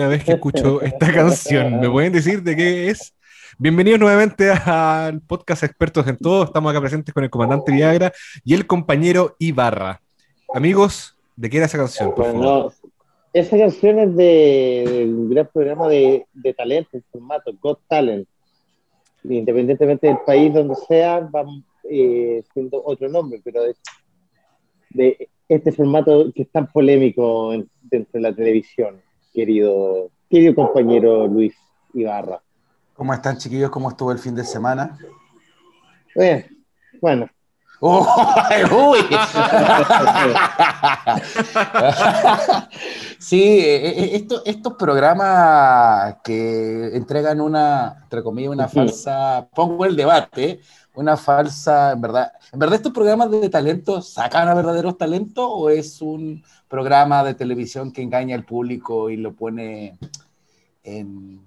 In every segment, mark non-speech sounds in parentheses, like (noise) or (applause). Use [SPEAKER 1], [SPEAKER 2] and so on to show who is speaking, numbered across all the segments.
[SPEAKER 1] Primera vez que escucho (laughs) esta canción. ¿Me pueden decir de qué es? Bienvenidos nuevamente al podcast Expertos en Todo. Estamos acá presentes con el comandante Viagra y el compañero Ibarra. Amigos, ¿de qué era esa canción? Por favor?
[SPEAKER 2] esa canción es del gran programa de, de talento, el formato Got Talent. Independientemente del país donde sea, va eh, siendo otro nombre, pero es de este formato que es tan polémico dentro de la televisión, querido, querido compañero Luis Ibarra.
[SPEAKER 3] ¿Cómo están, chiquillos? ¿Cómo estuvo el fin de semana?
[SPEAKER 2] Bien, bueno.
[SPEAKER 3] Sí, e, e, esto, estos programas que entregan una, entre comillas, una falsa, pongo el debate, una falsa, en verdad, ¿en verdad estos programas de talento sacan a verdaderos talentos o es un programa de televisión que engaña al público y lo pone en,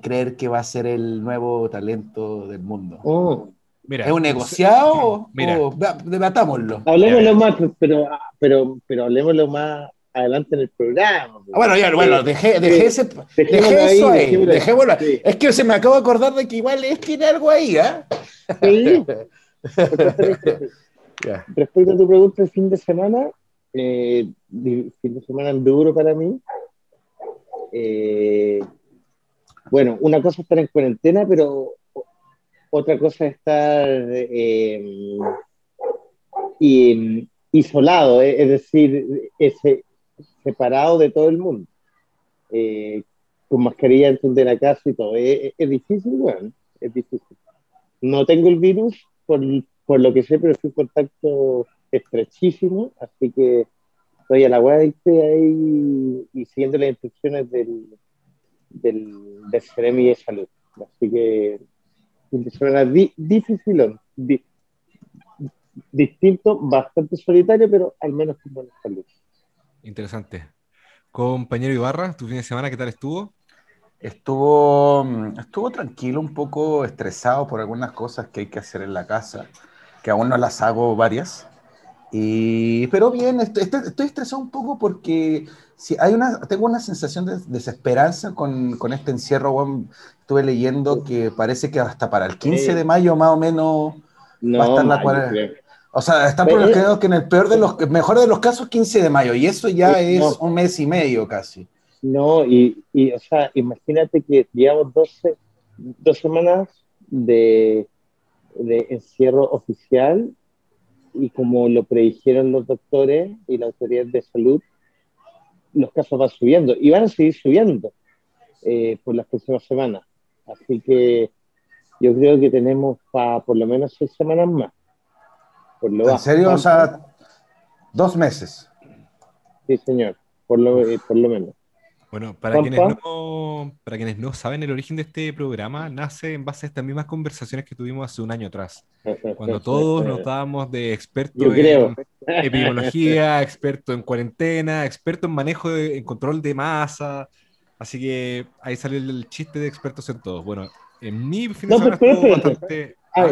[SPEAKER 3] creer que va a ser el nuevo talento del mundo?
[SPEAKER 2] Oh.
[SPEAKER 3] Mira, ¿Es un negociado mira. o debatámoslo?
[SPEAKER 2] Hablemoslo más, pero, pero, pero hablemoslo más adelante en el programa.
[SPEAKER 3] Ah, bueno, ya, bueno, dejé, dejé, ese, dejé eso ahí, dejé, bueno, es que se me acabo de acordar de que igual es, tiene algo ahí, ¿eh? Sí. (laughs)
[SPEAKER 2] Respecto a tu pregunta el fin de semana, eh, fin de semana duro para mí. Eh, bueno, una cosa es estar en cuarentena, pero otra cosa es estar eh, isolado, eh, es decir, ese, separado de todo el mundo, eh, con mascarilla dentro de la casa y todo. Es, difícil, bueno, es difícil. No tengo el virus, por, por lo que sé, pero estoy en contacto estrechísimo, así que estoy a la vuelta ahí y siguiendo las instrucciones del, del, del de Salud. Así que suena difícil, distinto, bastante solitario, pero al menos con buena salud.
[SPEAKER 1] Interesante. Compañero Ibarra, ¿tu fin de semana qué tal estuvo?
[SPEAKER 3] Estuvo, mm, estuvo tranquilo, un poco estresado por algunas cosas que hay que hacer en la casa, que aún no las hago varias. Y, pero bien, estoy, estoy, estresado un poco porque si hay una, tengo una sensación de desesperanza con, con este encierro. Estuve leyendo que parece que hasta para el 15 de mayo más o menos va a estar la cuarentena. O sea, están pronosticados que en el peor de los, mejor de los casos, 15 de mayo, y eso ya es un mes y medio casi.
[SPEAKER 2] No, y, y o sea, imagínate que llevamos 12, dos semanas de, de encierro oficial y como lo predijeron los doctores y la autoridad de salud, los casos van subiendo y van a seguir subiendo eh, por las próximas semanas. Así que yo creo que tenemos para por lo menos seis semanas más.
[SPEAKER 3] ¿En serio? O sea, dos meses.
[SPEAKER 2] Sí, señor, por lo, eh, por lo menos.
[SPEAKER 1] Bueno, para quienes, no, para quienes no saben, el origen de este programa nace en base a estas mismas conversaciones que tuvimos hace un año atrás, cuando todos nos dábamos de expertos en epidemiología, expertos en cuarentena, expertos en manejo, de, en control de masa. Así que ahí sale el chiste de expertos en todo. Bueno, en mi fin de semana estuvo bastante... Ah,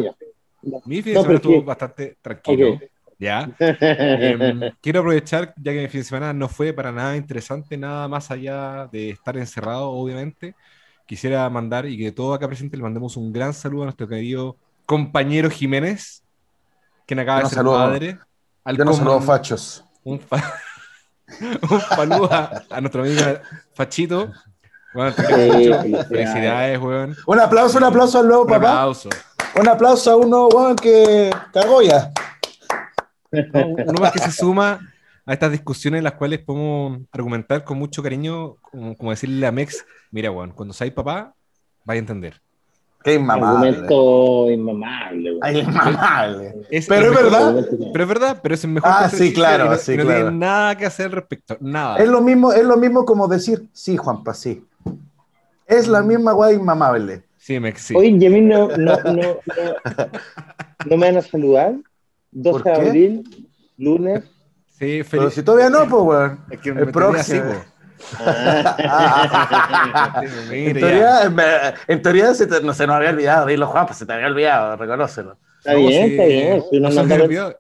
[SPEAKER 1] mi fin de semana estuvo bastante tranquilo. ¿ya? (laughs) Em, quiero aprovechar, ya que mi fin de semana no fue para nada interesante, nada más allá de estar encerrado, obviamente. Quisiera mandar y que todo acá presente le mandemos un gran saludo a nuestro querido compañero Jiménez, quien acaba de ser saludo, padre.
[SPEAKER 3] Al Yo no saludo fachos.
[SPEAKER 1] Un, (laughs) (laughs) saludo a, nuestro amigo Fachito. Bueno, felicidades, weón.
[SPEAKER 3] Un aplauso, un aplauso al nuevo papá. Un aplauso. Un aplauso a uno, weón, que cagó ya.
[SPEAKER 1] Uno más que se suma a estas discusiones en las cuales podemos argumentar con mucho cariño, como, decirle a Mex, mira, Juan, cuando seas papá, vaya a entender.
[SPEAKER 3] Qué inmamable.
[SPEAKER 2] Argumento inmamable.
[SPEAKER 3] Ay, inmamable.
[SPEAKER 1] Es pero es verdad. Pero es verdad, pero es el mejor.
[SPEAKER 3] Ah, sí, claro.
[SPEAKER 1] no,
[SPEAKER 3] sí,
[SPEAKER 1] no tiene nada que hacer al respecto. Nada.
[SPEAKER 3] Es lo mismo, es lo mismo como decir, sí, Juanpa, sí. Es la misma guay inmamable.
[SPEAKER 1] Sí, Mex, sí.
[SPEAKER 2] Oye, Jimmy, no, no, no, no, (laughs) me van a saludar. 12 de abril, lunes.
[SPEAKER 1] Sí, feliz.
[SPEAKER 3] Pero si todavía no, pues, weón. Es que el próximo. En, teoría, en teoría se, no, se nos había olvidado, dilo Juan, pues se te había olvidado, reconócelo.
[SPEAKER 2] Está bien, está bien.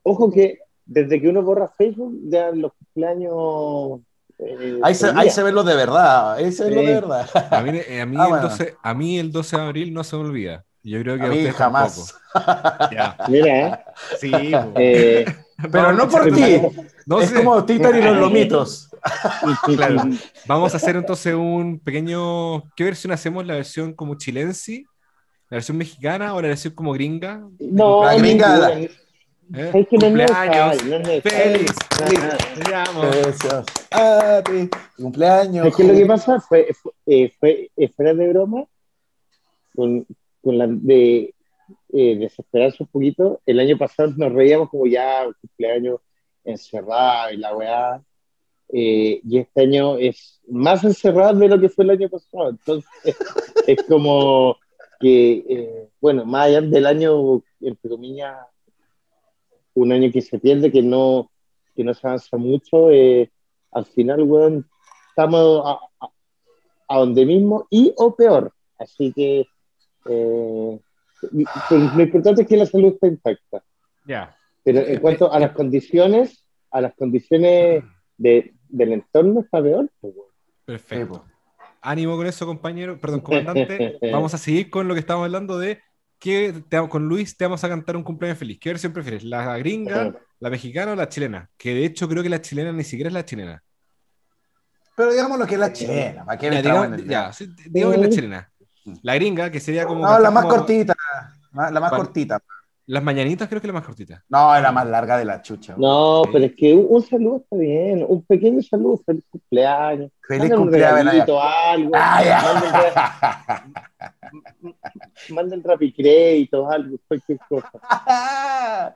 [SPEAKER 2] Ojo que desde que uno borra Facebook, ya los cumpleaños
[SPEAKER 3] Eh, ahí, se, ahí, se, ve lo de verdad. Ahí se ve lo de verdad.
[SPEAKER 1] A mí, eh, a mí, (laughs) ah, el 12, a mí, el 12, de abril no se me olvida. Yo creo que a,
[SPEAKER 3] mí jamás.
[SPEAKER 2] ya. (laughs) Mira.
[SPEAKER 1] Sí.
[SPEAKER 3] Eh, pero no por ti. No es como Titan y los lomitos.
[SPEAKER 1] Claro. Vamos a hacer entonces un pequeño. ¿Qué versión hacemos? ¿La versión como chilensi? ¿La versión mexicana o la versión como gringa?
[SPEAKER 2] No,
[SPEAKER 3] la gringa. La...
[SPEAKER 1] ¿Eh? Cumpleaños. feliz.
[SPEAKER 3] feliz. Cumpleaños.
[SPEAKER 2] Es que lo que pasa fue, fue, eh, fue eh, fuera de broma, con, con la de eh, desesperarse un poquito. El año pasado nos reíamos como ya cumpleaños encerrado y la weá. Eh, y este año es más encerrado de lo que fue el año pasado. Entonces, (laughs) es como que, eh, bueno, más allá del año, entre comillas, un año que se pierde, que no, que no se avanza mucho, eh, al final, weón, estamos a, a, donde mismo y o peor. Así que lo importante es que la salud está intacta.
[SPEAKER 1] Ya.
[SPEAKER 2] Pero en cuanto a las condiciones, a las condiciones de, del entorno está peor. Pues,
[SPEAKER 1] Perfecto. Ánimo con eso, compañero, perdón, comandante. (laughs) vamos a seguir con lo que estamos hablando de que con Luis te vamos a cantar un cumpleaños feliz. ¿Qué versión prefieres? ¿La gringa, la mexicana o la chilena? Que de hecho creo que la chilena ni siquiera es la chilena.
[SPEAKER 3] Pero digamos lo que es la chilena. ¿para qué ya,
[SPEAKER 1] digamos, ya, digo que es la chilena. La gringa, que sería como.
[SPEAKER 3] No, la más cortita. La más cortita.
[SPEAKER 1] Las mañanitas creo que es la más cortita.
[SPEAKER 3] No, es la más larga de la chucha.
[SPEAKER 2] No, pero es que un, saludo está bien. Un pequeño saludo. Feliz cumpleaños.
[SPEAKER 3] Feliz cumpleaños.
[SPEAKER 2] algo. (laughs) Ah, manden, rapicréditos, algo, cualquier cosa.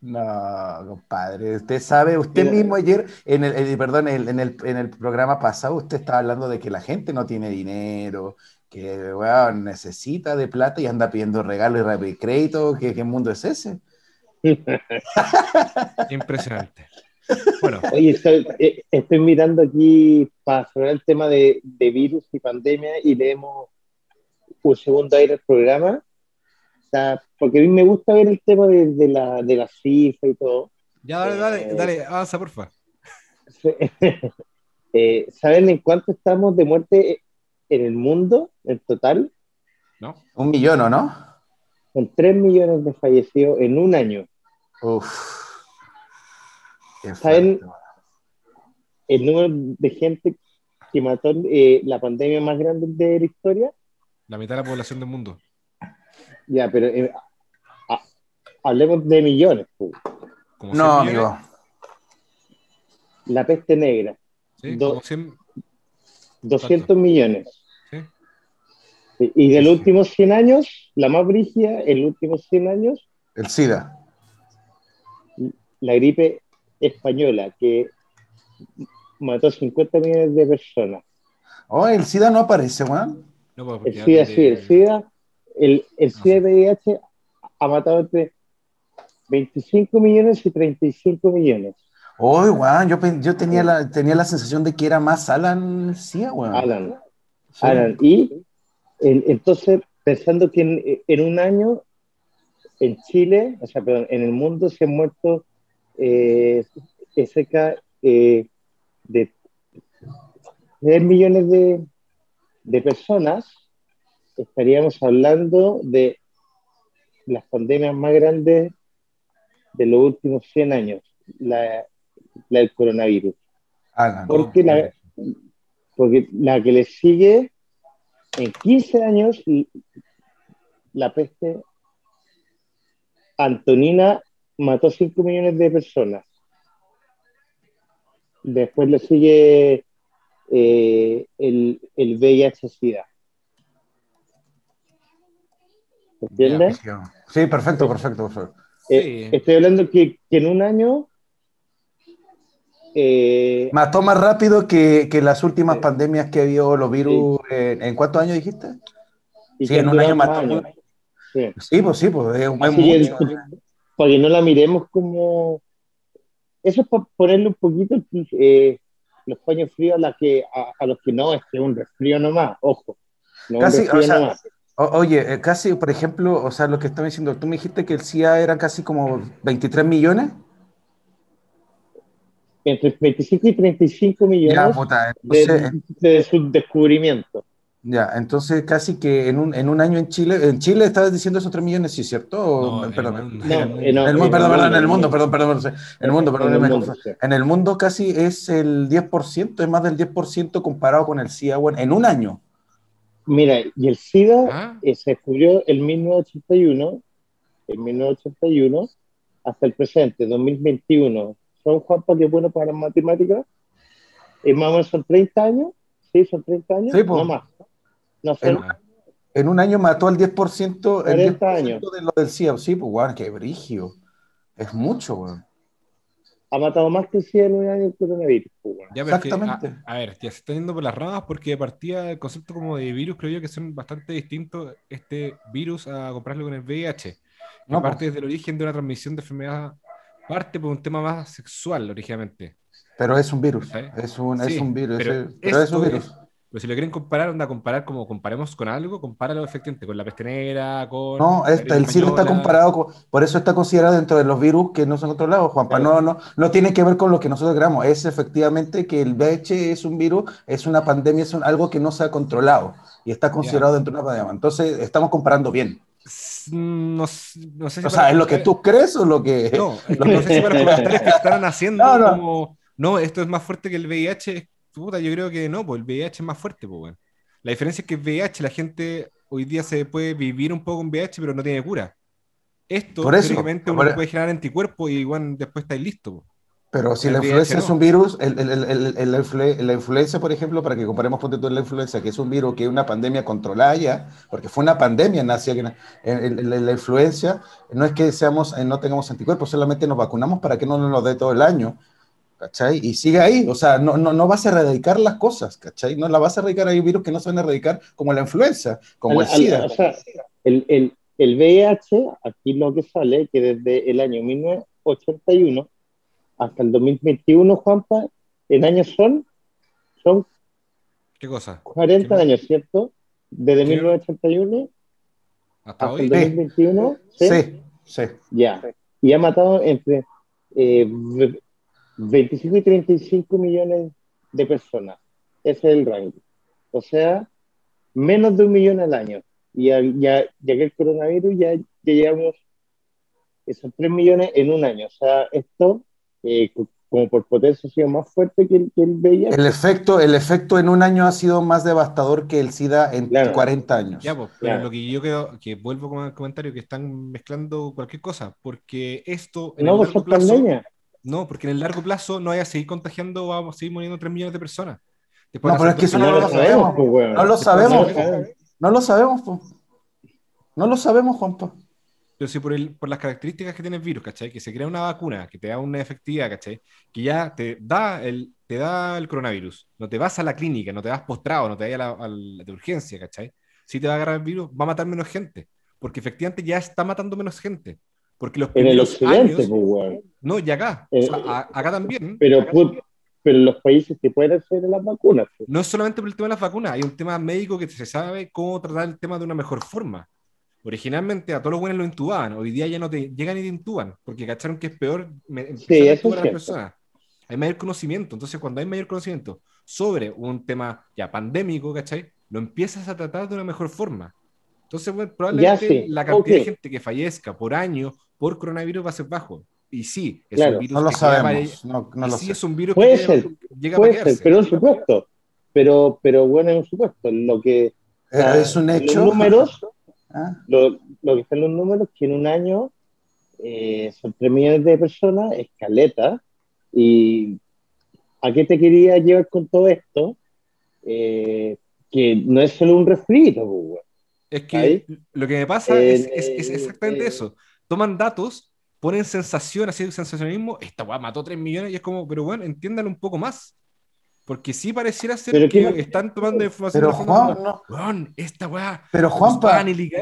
[SPEAKER 3] No, compadre, usted sabe, usted mismo ayer, en el, perdón, en el, en el programa pasado, usted estaba hablando de que la gente no tiene dinero, que necesita de plata y anda pidiendo regalo y rápido crédito. ¿Qué, ¿Qué, mundo es ese? (laughs)
[SPEAKER 1] Impresionante. Bueno.
[SPEAKER 2] Oye, eh, estoy, mirando aquí para hablar el tema de, de, virus y pandemia y leemos un segundo aire el programa. porque a mí me gusta ver el tema de, de la, de la cifra y todo.
[SPEAKER 1] Ya, dale, dale, eh, dale, avanza, porfa. (laughs)
[SPEAKER 2] eh, ¿Saben en cuánto estamos de muerte en el mundo, en total.
[SPEAKER 3] ¿No? Un millón, ¿o no?
[SPEAKER 2] Con 3 millones de fallecidos en un año.
[SPEAKER 3] Uf.
[SPEAKER 2] ¿Saben el número de gente que mató eh, la pandemia más grande de la historia?
[SPEAKER 1] La mitad de la población del mundo.
[SPEAKER 2] Ya, pero eh, hablemos de millones.
[SPEAKER 3] No, amigo.
[SPEAKER 2] La peste negra.
[SPEAKER 1] Sí, como 100...
[SPEAKER 2] 200 millones. Y de los últimos 100 años, la más brígida, en los últimos 100 años.
[SPEAKER 3] El SIDA.
[SPEAKER 2] La gripe española, que mató 50 millones de personas.
[SPEAKER 3] Oh, el SIDA no aparece, Juan.
[SPEAKER 2] No, el SIDA, sí, el SIDA, el, el SIDA VIH ha matado entre 25 millones y 35 millones.
[SPEAKER 3] Oh, Juan, yo, yo tenía, la, tenía la sensación de que era más Alan SIDA, weón.
[SPEAKER 2] Alan. Alan. Y entonces, pensando que en, un año en Chile, o sea, perdón, en el mundo se han muerto eh, cerca eh, de 3 millones de, de, personas, estaríamos hablando de las pandemias más grandes de los últimos 100 años, la, la del coronavirus. porque, la, porque la que le sigue en 15 años, la peste Antonina mató 5 millones de personas. Después le sigue eh, el, el VIH-Sida. ¿Entiendes?
[SPEAKER 3] Sí, perfecto, perfecto.
[SPEAKER 2] Eh, estoy hablando que, que, en un año eh,
[SPEAKER 3] Mató más rápido que, que las últimas pandemias que vio los virus. ¿En cuántos años dijiste?
[SPEAKER 2] sí, en un año mató.
[SPEAKER 3] Sí. pues sí, pues es,
[SPEAKER 2] Para que no la miremos como. Eso es para ponerle un poquito eh, los paños fríos a, la que, a, los que no, es que un resfrío nomás, ojo.
[SPEAKER 3] casi, oye, eh, casi, por ejemplo, o sea, lo que estaba diciendo, tú me dijiste que el CIA eran casi como 23 millones.
[SPEAKER 2] Entre 25 y 35 millones de, de su descubrimiento.
[SPEAKER 3] Ya, entonces casi que en un, en un año en Chile, en Chile estabas diciendo esos 3 millones, ¿sí cierto? No, perdón, en el mundo, perdón, perdón, en el mundo, perdón, perdón, en el mundo, perdón, en el mundo casi es el 10%, es más del 10% comparado con el SIDA, bueno, en un año.
[SPEAKER 2] Mira, y el SIDA ah. eh, se descubrió en 1981, en 1981, hasta el presente, 2021. ¿Son Juanpa que bueno para las matemáticas? ¿Es más o menos son 30 años? Sí, son 30 años. Sí, no más.
[SPEAKER 3] No sé. En, un año mató al 10%, el 10 años. de lo del SIDA. Sí, pues, guau, qué brigio. Es mucho, weón.
[SPEAKER 2] Ha matado más que el SIDA en un año el coronavirus. Pues,
[SPEAKER 1] Exactamente. a, ver, ya se está yendo por las ramas porque de partida el concepto como de virus creo yo que son bastante distintos este virus a comprarlo con el VIH. No, parte pues. desde el origen de una transmisión de enfermedad, parte por un tema más sexual originalmente.
[SPEAKER 3] Pero es un virus. Es un, es un virus. Pero, es, un virus.
[SPEAKER 1] Pero si lo quieren comparar, onda comparar como comparemos con algo, compáralo efectivamente con la peste negra, con.
[SPEAKER 3] No, este, el SIDA está comparado con. Por eso está considerado dentro de los virus que no son controlados, Juanpa. No, no, no tiene que ver con lo que nosotros creamos. Es efectivamente que el VIH es un virus, es una pandemia, es algo que no se ha controlado y está considerado dentro de una pandemia. Entonces, estamos comparando bien.
[SPEAKER 1] No, no, sé si
[SPEAKER 3] o sea, ¿es lo que tú crees o lo que.?
[SPEAKER 1] No, (laughs) no sé si para los que (laughs) están haciendo como. No, esto es más fuerte que el VIH Puta, yo creo que no, pues el VIH es más fuerte, pues, bueno. La diferencia es que el VIH, la gente hoy día se puede vivir un poco con VIH, pero no tiene cura. Esto, Por eso, uno puede generar anticuerpos y igual después estáis listo.
[SPEAKER 3] Pero si la influenza es un virus, el, el, el, la influenza, por ejemplo, para que comparemos con la influenza, que es un virus que es una pandemia controlada ya, porque fue una pandemia, nació que la influencia, no es que seamos, eh, no tengamos anticuerpos, solamente nos vacunamos para que no nos dé todo el año ¿cachai? Y sigue ahí, o sea, no, no, no vas a erradicar las cosas, ¿cachai? No la vas a erradicar, hay virus que no se van a erradicar, como la influenza, como el SIDA.
[SPEAKER 2] o sea, el, el, el, VIH, aquí lo que sale, que desde el año 1981 hasta el 2021, Juanpa, en años son, son
[SPEAKER 1] ¿Qué cosa?
[SPEAKER 2] 40 años, ¿cierto? Desde 1981 hasta, el 2021.
[SPEAKER 3] ¿sí? sí,
[SPEAKER 2] Ya. Y ha matado entre eh, 25 y 35 millones de personas. Ese es el rango. O sea, menos de un millón al año. Y ya, ya, que el coronavirus ya, ya, llevamos esos 3 millones en un año. O sea, esto, eh, como por potencia, ha sido más fuerte que el, que el VIH.
[SPEAKER 3] El efecto, el efecto en un año ha sido más devastador que el SIDA en 40 años.
[SPEAKER 1] Ya, pues, pero lo que yo creo, que vuelvo con el comentario, que están mezclando cualquier cosa, porque esto...
[SPEAKER 2] En no, pues pandemia
[SPEAKER 1] no, porque en el largo plazo no vaya a seguir contagiando, vamos a seguir muriendo 3 millones de personas.
[SPEAKER 3] no, pero es que eso no lo sabemos. No lo sabemos. No lo sabemos. No lo sabemos, Juanpa.
[SPEAKER 1] Pero sí, por, el, por las características que tiene el virus, ¿cachai? Que se crea una vacuna que te da una efectividad, ¿cachai? Que ya te da el, te da el coronavirus. No te vas a la clínica, no te vas postrado, no te vas a la, de urgencia, ¿cachai? Si te va a agarrar el virus, va a matar menos gente. Porque efectivamente ya está matando menos gente. Porque los
[SPEAKER 2] en el occidente, pues,
[SPEAKER 1] No, y acá. Eh, acá también.
[SPEAKER 2] Pero, pero los países que pueden hacer las vacunas. Pues.
[SPEAKER 1] No es solamente por el tema de las vacunas, hay un tema médico que se sabe cómo tratar el tema de una mejor forma. Originalmente a todos los buenos lo intubaban, hoy día ya no te llegan y te intuban, porque cacharon que es peor
[SPEAKER 2] sí, eso es
[SPEAKER 1] a las personas. Hay mayor conocimiento, entonces cuando hay mayor conocimiento sobre un tema ya pandémico, ¿cachai? Lo empiezas a tratar de una mejor forma. Entonces, probablemente la cantidad de gente que fallezca por año por coronavirus va a ser bajo. Y sí,
[SPEAKER 3] es un virus no lo sabemos. no, no lo
[SPEAKER 1] sí, es un virus
[SPEAKER 2] puede que ser, llega puede a ser, pero un supuesto. Pero, pero bueno, es un supuesto. Lo que
[SPEAKER 3] eh, es un hecho.
[SPEAKER 2] Los números, (laughs) ¿Ah? lo, lo, que están los números, que en un año eh, son 3 millones de personas, escaleta. Y ¿a qué te quería llevar con todo esto? Eh, que no es solo un resfriado, pues,
[SPEAKER 1] Es que lo que me pasa es, es, es, exactamente eso toman datos, ponen sensación, así sensacionalismo, esta weá mató 3 millones y es como, pero bueno, entiéndalo un poco más. Porque sí pareciera ser que están tomando información.
[SPEAKER 3] Pero Juan,
[SPEAKER 1] no. esta weá.
[SPEAKER 3] Pero Juan,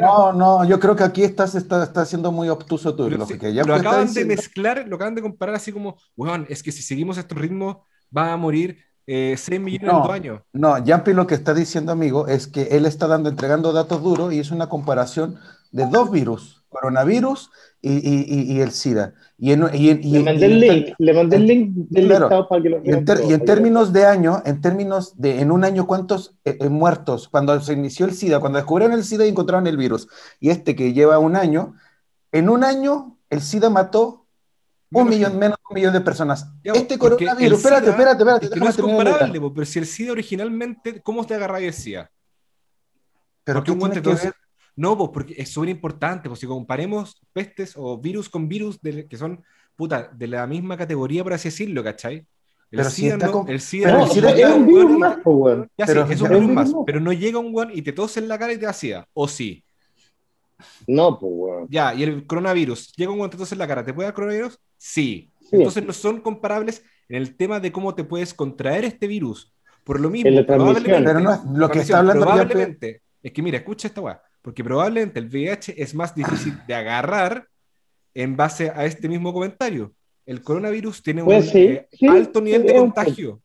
[SPEAKER 3] no, no, yo creo que aquí estás está, está siendo muy obtuso tú.
[SPEAKER 1] Lo, lo acaban de mezclar, lo acaban de comparar así como, weón, es que si seguimos estos ritmos va a morir eh, 6 millones en dos años.
[SPEAKER 3] No, Yampi lo que está diciendo, amigo, es que él está dando, entregando datos duros y es una comparación de dos virus coronavirus y, el SIDA.
[SPEAKER 2] Y le mandé el link, le mandé el link del
[SPEAKER 3] claro, para que lo y en, y en términos de año, en términos de, en un año, ¿cuántos eh, eh, muertos? Cuando se inició el SIDA, cuando descubrieron el SIDA y encontraron el virus, y este que lleva un año, en un año el SIDA mató un millón, menos de un millón de personas. este coronavirus, espérate, espérate, espérate.
[SPEAKER 1] Es que no es comparable, pero si el SIDA originalmente, ¿cómo te agarra el SIDA? Pero qué un que ver? No, pues porque es súper importante, pues si comparemos pestes o virus con virus que son, puta, de la misma categoría, por así decirlo, ¿cachai? El pero SIDA, no, el SIDA, es un virus más, pues, Ya pero, es un virus más, pero no llega un one y te tose en la cara y te da SIDA, ¿o sí?
[SPEAKER 2] No, pues, weón.
[SPEAKER 1] Ya, y el coronavirus, llega un one y te tose en la cara, ¿te puede dar coronavirus? Sí. Entonces no son comparables en el tema de cómo te puedes contraer este virus. Por lo mismo,
[SPEAKER 3] probablemente, pero no lo que está hablando
[SPEAKER 1] probablemente, es que mira, escucha esta weá, porque probablemente el VIH es más difícil de agarrar en base a este mismo comentario. El coronavirus tiene un pues eh, alto nivel de contagio.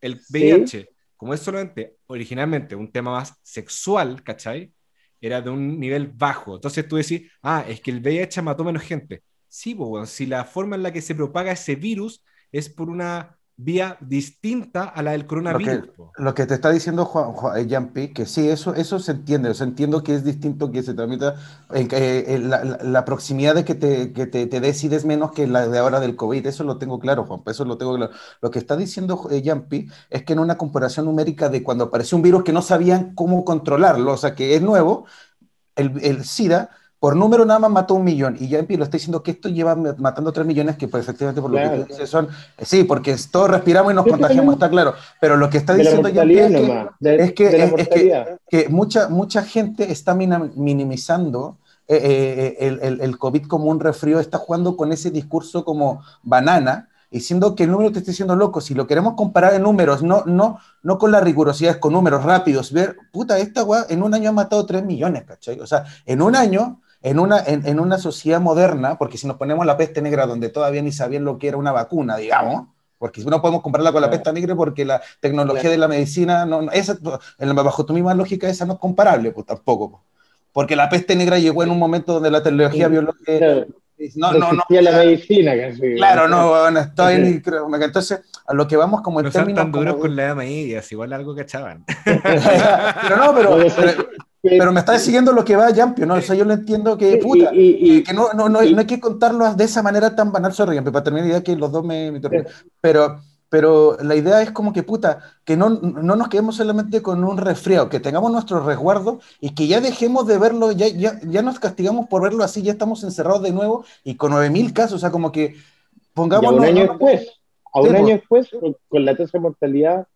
[SPEAKER 1] El VIH, como es solamente originalmente un tema más sexual, ¿cachai? Era de un nivel bajo. Entonces tú decís, ah, es que el VIH mató menos gente. Sí, pues, si la forma en la que se propaga ese virus es por una vía distinta a la del coronavirus.
[SPEAKER 3] Lo que, te está diciendo Juan, Juan eh, que sí, eso, eso se entiende, o sea, entiendo que es distinto que se tramita en, eh, la, proximidad de que, te, que te, te, decides menos que la de ahora del COVID, eso lo tengo claro, Juan, eso lo tengo claro. Lo que está diciendo eh, Yampi es que en una comparación numérica de cuando apareció un virus que no sabían cómo controlarlo, o sea, que es nuevo, el, el SIDA por número nada más mató un millón, y ya lo está diciendo que esto lleva matando tres millones, que pues efectivamente por lo que tú dices son, sí, porque todos respiramos y nos contagiamos, está claro, pero lo que está diciendo ya es que, que, mucha, mucha gente está minimizando eh, eh, eh, el, el, COVID como un resfrío, está jugando con ese discurso como banana, diciendo que el número te está diciendo loco, si lo queremos comparar en números, no, no, no con la rigurosidad, con números rápidos, ver, puta, esta weá en un año ha matado 3 millones, ¿cachai? O sea, en un año en una, en, una sociedad moderna, porque si nos ponemos la peste negra donde todavía ni sabían lo que era una vacuna, digamos, porque no podemos compararla con la peste negra porque la tecnología de la medicina, no, esa, bajo tu misma lógica, esa no es comparable, pues tampoco. Porque la peste negra llegó en un momento donde la tecnología biológica...
[SPEAKER 2] No, no, no. la medicina, casi.
[SPEAKER 3] Claro, no, bueno, estoy creo, entonces a lo que vamos como
[SPEAKER 1] en términos tan duros con la media, igual algo que echaban. (laughs)
[SPEAKER 3] pero no, pero, pero me está siguiendo lo que va Yampio, ¿no? O sea, yo lo entiendo que, puta, que no, no, no, hay que contarlo de esa manera tan banal, sorry, para terminar la idea que los dos me, me pero, pero la idea es como que, puta, que no, no nos quedemos solamente con un resfriado, que tengamos nuestro resguardo y que ya dejemos de verlo, ya, ya, ya nos castigamos por verlo así, ya estamos encerrados de nuevo y con 9.000 casos, o sea, como que pongamos...
[SPEAKER 2] un año después, a un año después, con, la tasa de mortalidad...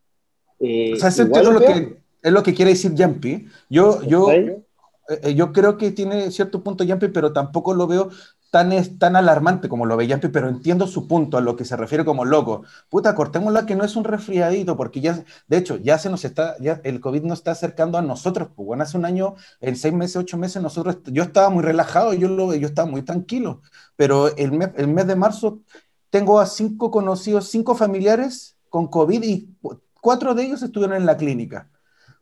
[SPEAKER 3] Eh, o sea, lo que es lo que quiere decir Jumpy. Yo, yo, eh, eh, yo creo que tiene cierto punto Jumpy, pero tampoco lo veo tan, es, tan alarmante como lo ve Jumpy, pero entiendo su punto a lo que se refiere como loco. Puta, cortémosla que no es un resfriadito, porque ya, de hecho, ya se nos está, ya el COVID nos está acercando a nosotros. Pues bueno, hace un año, en seis meses, ocho meses, nosotros, yo estaba muy relajado, yo, lo, yo estaba muy tranquilo, pero el mes, el mes de marzo tengo a cinco conocidos, cinco familiares con COVID y cuatro de ellos estuvieron en la clínica.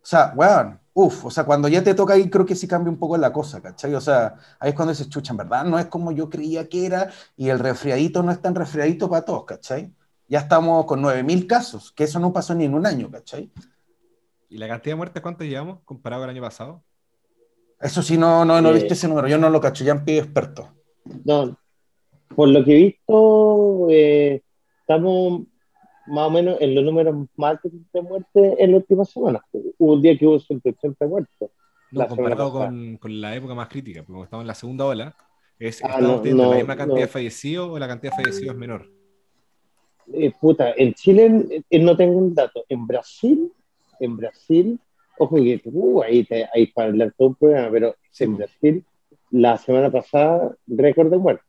[SPEAKER 3] O sea, weón, uff, o sea, cuando ya te toca ahí creo que sí cambia un poco la cosa, ¿cachai? O sea, ahí es cuando se escuchan, ¿verdad? No es como yo creía que era y el resfriadito no es tan resfriadito para todos, ¿cachai? Ya estamos con 9.000 casos, que eso no pasó ni en un año, ¿cachai?
[SPEAKER 1] ¿Y la cantidad de muertes cuánto llevamos comparado el año pasado?
[SPEAKER 3] Eso sí, no, no, no he visto ese número, yo no lo cacho, ya pido experto.
[SPEAKER 2] No, por lo que he visto, eh, estamos más o menos en los números más de muerte en la última semana. Hubo un día que hubo 180 muertos.
[SPEAKER 1] No, comparado con, con, la época más crítica, porque estamos en la segunda ola, es, ah, ¿estamos teniendo la misma cantidad de fallecidos o la cantidad de fallecidos es menor?
[SPEAKER 2] Eh, puta, en Chile eh, no tengo un dato. En Brasil, en Brasil, ojo que uh, ahí, te, ahí para hablar todo un programa, pero en Brasil, la semana pasada, récord de muertos.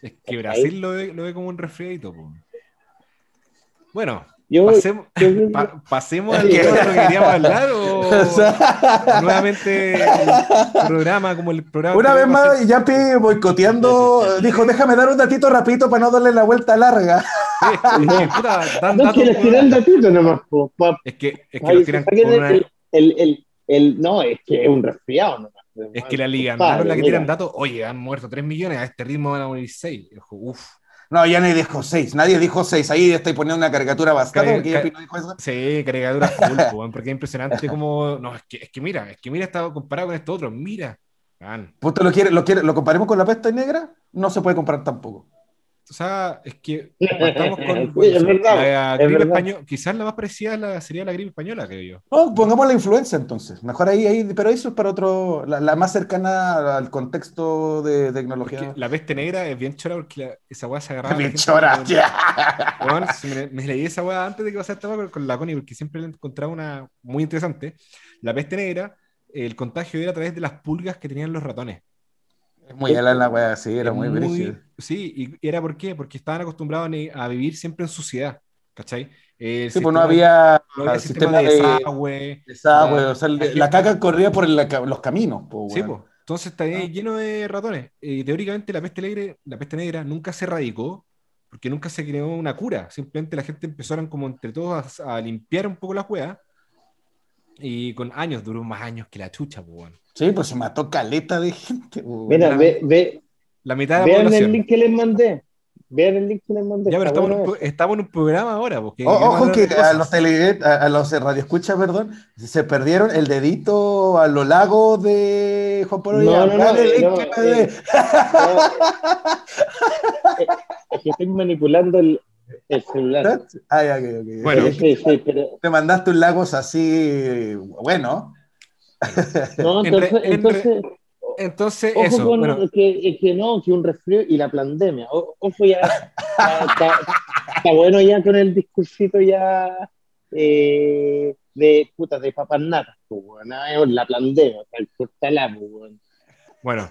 [SPEAKER 1] Es que Brasil lo ve, lo ve como un resfriadito. Pues. Bueno, pasemos, (laughs) pasemos al tema de lo que queríamos hablar o, (laughs) nuevamente el programa como el programa.
[SPEAKER 3] Una vez más, Yapi boicoteando, dijo, déjame dar un datito rapidito para no darle la vuelta larga. (laughs)
[SPEAKER 2] no quieres tirar el datito nomás.
[SPEAKER 1] Es que, es que lo tiran con
[SPEAKER 2] el, el, el, no, es que es un resfriado nomás.
[SPEAKER 1] Es que la liga andaron la que tiran datos, oye, han muerto 3 millones, a este ritmo van a morir 6. Uf.
[SPEAKER 3] No, ya nadie dijo 6, nadie dijo 6. Ahí estoy poniendo una caricatura bastante.
[SPEAKER 1] Sí, caricatura full, porque es impresionante como. No, es que, es que mira, es que mira, está comparado con esto otro, mira.
[SPEAKER 3] ¿Usted lo quiere, lo quiere, lo comparemos con la peste negra? No se puede comparar tampoco.
[SPEAKER 1] O sea, es que estamos con (laughs) la gripe española. Quizás la más parecida sería la gripe española, creo yo.
[SPEAKER 3] No, pongamos la influenza entonces. Mejor ahí, ahí pero eso es para otro, la, más cercana al contexto de tecnología.
[SPEAKER 1] la peste negra es bien chora porque esa weá se agarraba. (laughs)
[SPEAKER 3] Bien chora,
[SPEAKER 1] bueno, me, leí esa weá antes de que pasara esta con la Connie porque siempre le encontraba una muy interesante. La peste negra, el contagio era a través de las pulgas que tenían los ratones.
[SPEAKER 3] Muy ala la wea, sí, era muy,
[SPEAKER 1] muy Sí, y era por qué, porque estaban acostumbrados a vivir siempre en suciedad, ¿cachai?
[SPEAKER 3] sí, pues no había, sistema, de desagüe. desagüe o sea, la, caca corría por los caminos.
[SPEAKER 1] sí, pues. Entonces está ah. lleno de ratones. Y teóricamente la peste, negra, la peste negra nunca se erradicó porque nunca se creó una cura. Simplemente la gente empezaron como entre todos a, limpiar un poco la cueva. Y con años, duró más años que la chucha, pues bueno.
[SPEAKER 3] Sí, pues se mató caleta de gente.
[SPEAKER 2] Mira, ve, ve.
[SPEAKER 1] La mitad de la
[SPEAKER 2] Vean el link que les mandé. Vean el link que les mandé.
[SPEAKER 1] Ya, pero estamos, en un, programa ahora. Porque
[SPEAKER 3] ojo que a los, tele, a, los radioescuchas, perdón, se perdieron el dedito a lo largo de Juan Pablo.
[SPEAKER 2] No, no, no, eh, es que estoy manipulando el, el celular.
[SPEAKER 3] Ah, ya, okay, okay. Bueno, sí, sí, pero... te mandaste un lagos así, bueno.
[SPEAKER 2] No, entonces, entonces,
[SPEAKER 1] entonces ojo eso.
[SPEAKER 2] Con que, que, no, que un resfrío y la pandemia. ojo, ya, está, bueno ya con el discursito ya eh, de puta, de papas natas, la pandemia,
[SPEAKER 1] Bueno,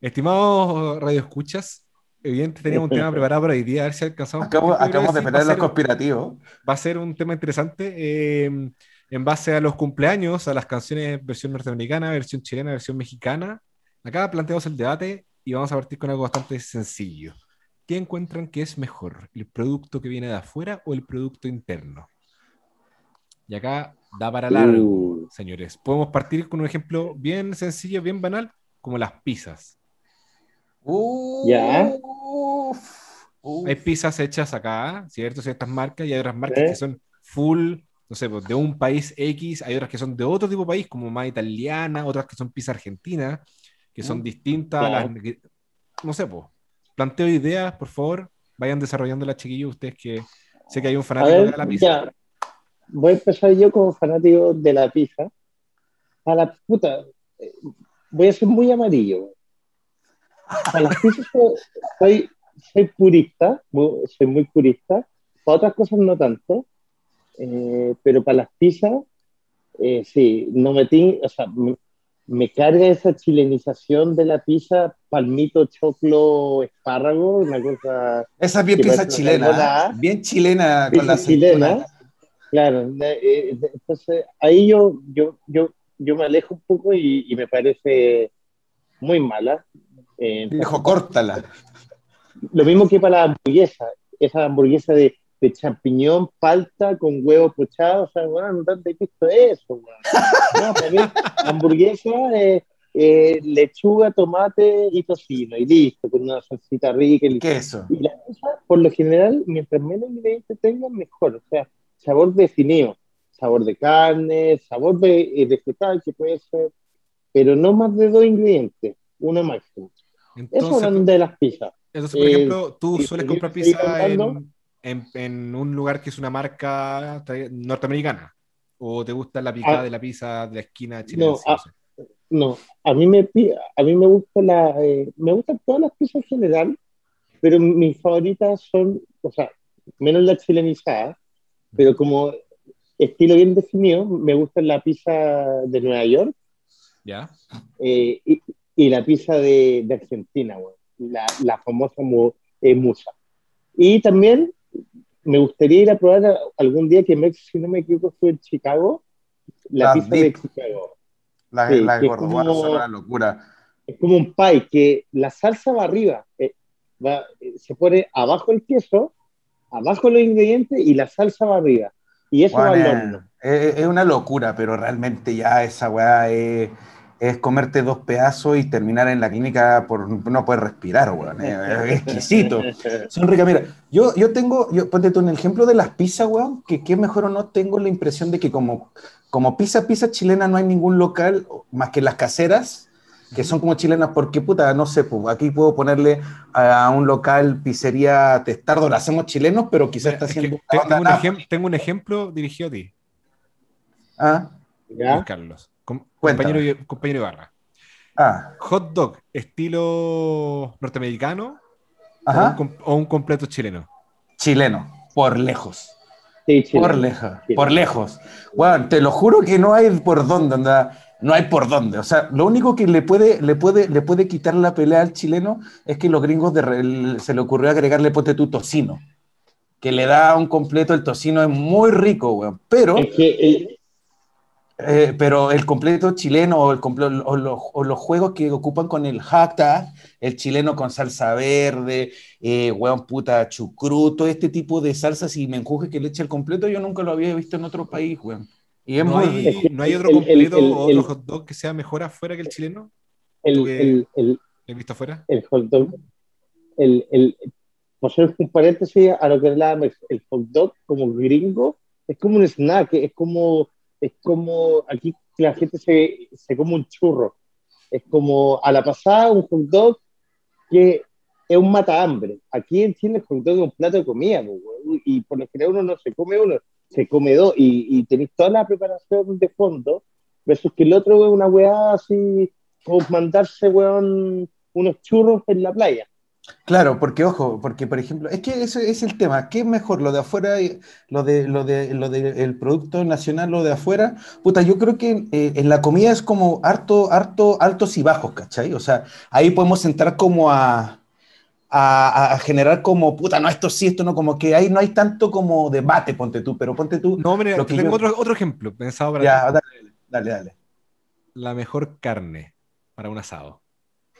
[SPEAKER 1] estimados radioescuchas, evidentemente teníamos un tema preparado para hoy día, a ver si alcanzamos.
[SPEAKER 3] Acabamos, de esperar los conspirativos.
[SPEAKER 1] Va a ser un tema interesante. Eh, en base a los cumpleaños, a las canciones versión norteamericana, versión chilena, versión mexicana. Acá planteamos el debate y vamos a partir con algo bastante sencillo. ¿Qué encuentran que es mejor, el producto que viene de afuera o el producto interno? Y acá da para largo, uh. señores. Podemos partir con un ejemplo bien sencillo, bien banal, como las pizzas.
[SPEAKER 2] ¿Ya?
[SPEAKER 1] Hay pizzas hechas acá, ¿cierto? Ciertas marcas y hay otras marcas que son full no sé, pues, de un país X, hay otras que son de otro tipo de país, como más italiana, otras que son pizza argentina, que son mm, distintas a las... No sé, pues, planteo ideas, por favor, vayan desarrollando la chiquillos, ustedes que sé que hay un fanático de la pizza.
[SPEAKER 2] Voy a empezar yo como fanático de la pizza. A la puta, eh, voy a ser muy amarillo. A las pizzas soy, soy purista, soy muy purista. Para otras cosas no tanto eh, pero para las pizzas, eh, sí, no metí, o sea, me, carga esa chilenización de la pizza, palmito, choclo, espárrago, una cosa...
[SPEAKER 3] Esa bien pizza chilena, ¿eh? bien chilena con la chilena.
[SPEAKER 2] Claro, eh, entonces ahí yo, yo, yo, yo me alejo un poco y, me parece muy mala.
[SPEAKER 3] Dejo, córtala.
[SPEAKER 2] Lo mismo que para la hamburguesa, esa hamburguesa de de champiñón, palta con huevo pochado, o sea, bueno, ¿dónde he visto eso? (laughs) No, hamburguesa, eh, eh, lechuga, tomate y tocino, y listo, con una salsita rica. Y
[SPEAKER 3] Queso.
[SPEAKER 2] Y la cosa, por lo general, mientras menos ingredientes tengan, mejor, o sea, sabor definido, sabor de carne, sabor de, eh, vegetal, que puede ser, pero no más de dos ingredientes, uno máximo. Eso es de las pizzas.
[SPEAKER 1] Entonces, por ejemplo, tú sueles comprar pizza en, en, un lugar que es una marca norteamericana? ¿O te gusta la picada ah. de la pizza de la esquina chilena?
[SPEAKER 2] No, a, no, a mí me, a mí me gusta la, eh, me gustan todas las pizzas en general, pero mis favoritas son, o sea, menos la chilenizada, pero como estilo bien definido, me gusta la pizza de Nueva York.
[SPEAKER 1] ¿Ya?
[SPEAKER 2] Eh, y, y, la pizza de, de Argentina, la, la, famosa eh, musa. Y también me gustaría ir a probar algún día que Mex, si no me equivoco, fue en Chicago, la, pizza de Chicago.
[SPEAKER 3] La, sí, la de es una locura.
[SPEAKER 2] Es como un pie, que la salsa va arriba, eh, va, se pone abajo el queso, abajo los ingredientes y la salsa va arriba. Y eso va al horno.
[SPEAKER 3] Es, una locura, pero realmente ya esa weá es, es comerte dos pedazos y terminar en la clínica por no poder respirar, weón. Es, (laughs) exquisito. Son ricas. Mira, yo, yo tengo, yo, ponte tú en el ejemplo de las pizzas, weón, que qué mejor o no tengo la impresión de que como, como pizza, pizza chilena no hay ningún local más que las caseras, que son como chilenas, porque puta, no sé, pues, aquí puedo ponerle a un local pizzería Testardo, lo hacemos chilenos, pero quizás está haciendo.
[SPEAKER 1] tengo, un ejemplo dirigido a ti.
[SPEAKER 3] Ah,
[SPEAKER 1] ¿Ya? Carlos compañero, compañero Ibarra. Ah. Hot dog, estilo norteamericano O, un, completo chileno.
[SPEAKER 3] Chileno, por lejos. por lejos, por lejos. Bueno, te lo juro que no hay por dónde, anda. No hay por dónde. O sea, lo único que le puede, le puede, le puede quitar la pelea al chileno es que los gringos se le ocurrió agregarle pote tu tocino. Que le da un completo, el tocino es muy rico, weón. Pero. Es que eh, pero el completo chileno o, el o, los, juegos que ocupan con el hashtag, el chileno con salsa verde, eh, hueón puta chucruto, este tipo de salsas y menjuje que le echa el completo, yo nunca lo había visto en otro país, weón.
[SPEAKER 1] Y no, hay, ¿No hay otro completo o otro hot dog que sea mejor afuera que el chileno?
[SPEAKER 2] El,
[SPEAKER 1] ¿He visto afuera?
[SPEAKER 2] El hot dog, el, el, por ser un paréntesis a lo que es el hot dog como gringo, es como un snack, es como es como aquí la gente se, se come un churro. Es como a la pasada un hot dog que es un mata hambre. Aquí en Chile el hot dog es un plato de comida, y por lo general uno no se come uno, se come dos, y, y tenéis toda la preparación de fondo, versus que el otro es una weá así, como mandarse, weón, unos churros en la playa.
[SPEAKER 3] Claro, porque ojo, porque por ejemplo, es que ese es el tema, ¿qué es mejor, lo de afuera, lo de lo de lo del producto nacional, lo de afuera? Puta, yo creo que eh, en la comida es como harto, harto, altos y bajos, ¿cachai? O sea, ahí podemos entrar como a, a, generar como, puta, no, esto sí, esto no, como que ahí no hay tanto como debate, ponte tú, pero ponte tú.
[SPEAKER 1] No, hombre, tengo otro, otro ejemplo pensado para.
[SPEAKER 3] Ya, dale, dale, dale.
[SPEAKER 1] La mejor carne para un asado.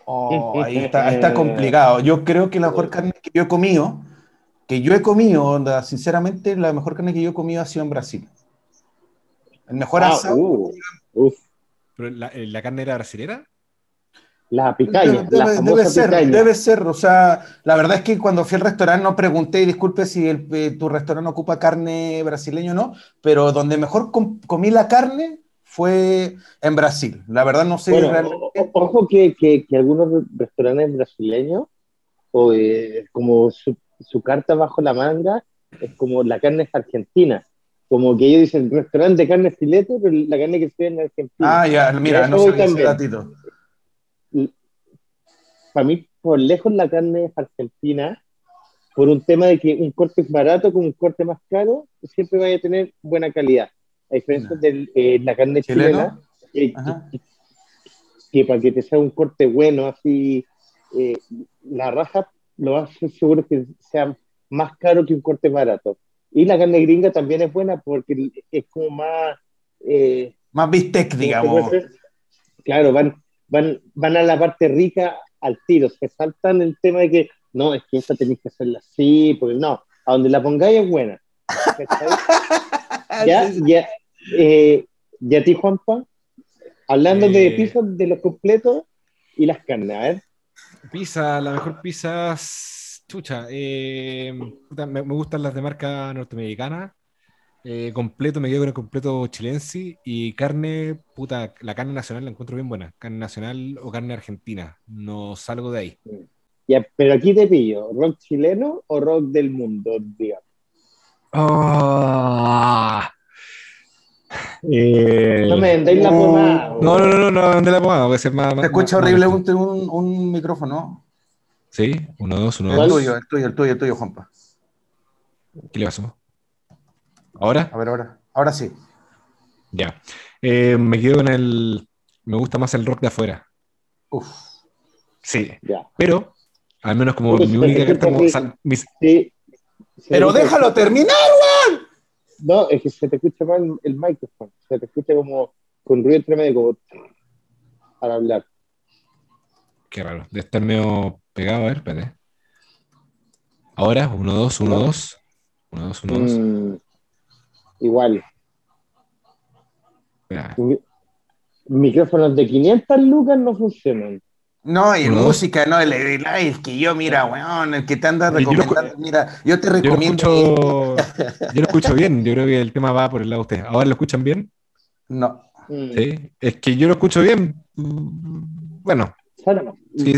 [SPEAKER 3] Oh, ahí está, está, complicado. (laughs) Yo creo que la mejor carne que yo he comido, que yo he comido, sinceramente, la mejor carne que yo he comido ha sido en Brasil. El mejor ah, asado. Uh,
[SPEAKER 1] ¿Pero eh, la, carne era brasilera?
[SPEAKER 2] La picaña.
[SPEAKER 3] Debe, ser, debe ser. O sea, la verdad es que cuando fui al restaurante no pregunté, y disculpe si eh, tu restaurante ocupa carne brasileña o no, pero donde mejor comí la carne fue en Brasil. La verdad no sé.
[SPEAKER 2] Ojo que, que, algunos restaurantes brasileños, o, eh, como su, su, carta bajo la manga, es como la carne es argentina. Como que ellos dicen restaurante de carne filete, pero la carne que se ve en Argentina.
[SPEAKER 3] Ah, ya, mira, no sé ese datito.
[SPEAKER 2] Para mí, por lejos, la carne es argentina, por un tema de que un corte es barato con un corte más caro, siempre vaya a tener buena calidad a diferencia de eh, la carne chilena, que, para que te sea un corte bueno, así, eh, la raja lo hace seguro que sea más caro que un corte barato. Y la carne gringa también es buena porque es como más... Eh,
[SPEAKER 3] más bistec, digamos.
[SPEAKER 2] Claro, van, van, van a la parte rica al tiro, se saltan el tema de que no, es que esta tenéis que hacerla así, porque no, a donde la pongáis es buena. (laughs) ya, ya, eh, y a ti, Juanpa, hablando de eh, pizza, de los completos y las carnes, a ver.
[SPEAKER 1] Pizza, la mejor pizza, chucha, eh, me, gustan las de marca norteamericana. completo, me quedo con el completo chilense y carne, puta, la carne nacional la encuentro bien buena. Carne nacional o carne argentina. No salgo de ahí.
[SPEAKER 2] Ya, pero aquí te pillo, ¿rock chileno o rock del mundo, digamos?
[SPEAKER 1] Ah,
[SPEAKER 2] eh, no me vendéis la pomada.
[SPEAKER 1] No, no, no, no, no la pomada, puede ser más.
[SPEAKER 3] Se escucha horrible un, un, un, micrófono.
[SPEAKER 1] Sí, uno, dos, uno, dos.
[SPEAKER 3] El tuyo, el tuyo, el tuyo, el tuyo, Juanpa.
[SPEAKER 1] ¿Qué le pasó? ¿Ahora?
[SPEAKER 3] A ver, ahora. Ahora sí.
[SPEAKER 1] Ya. Eh, me quedo con el. Me gusta más el rock de afuera.
[SPEAKER 3] Uf.
[SPEAKER 1] Sí. Ya. Pero, al menos como mi única carta. Como,
[SPEAKER 3] sí. Pero déjalo terminar, weón.
[SPEAKER 2] No, es que se te escucha mal el micrófono, se te escucha como con ruido tremendo, como al hablar.
[SPEAKER 1] Qué raro, de estar medio pegado, a ver, espérate. Ahora, 1, 2, 1, 2. 1, 2, 1, 2.
[SPEAKER 2] Igual. Micrófonos de 500 lucas no funcionan.
[SPEAKER 4] No, y música, no, el, el, que yo, mira, weón, el que te anda recomendando, mira, yo te recomiendo. (laughs)
[SPEAKER 1] Yo lo, escucho, bien, yo creo que el tema va por el lado de ustedes. ¿Ahora lo escuchan bien?
[SPEAKER 4] No.
[SPEAKER 1] Sí, es que yo lo escucho bien. Bueno. Sí,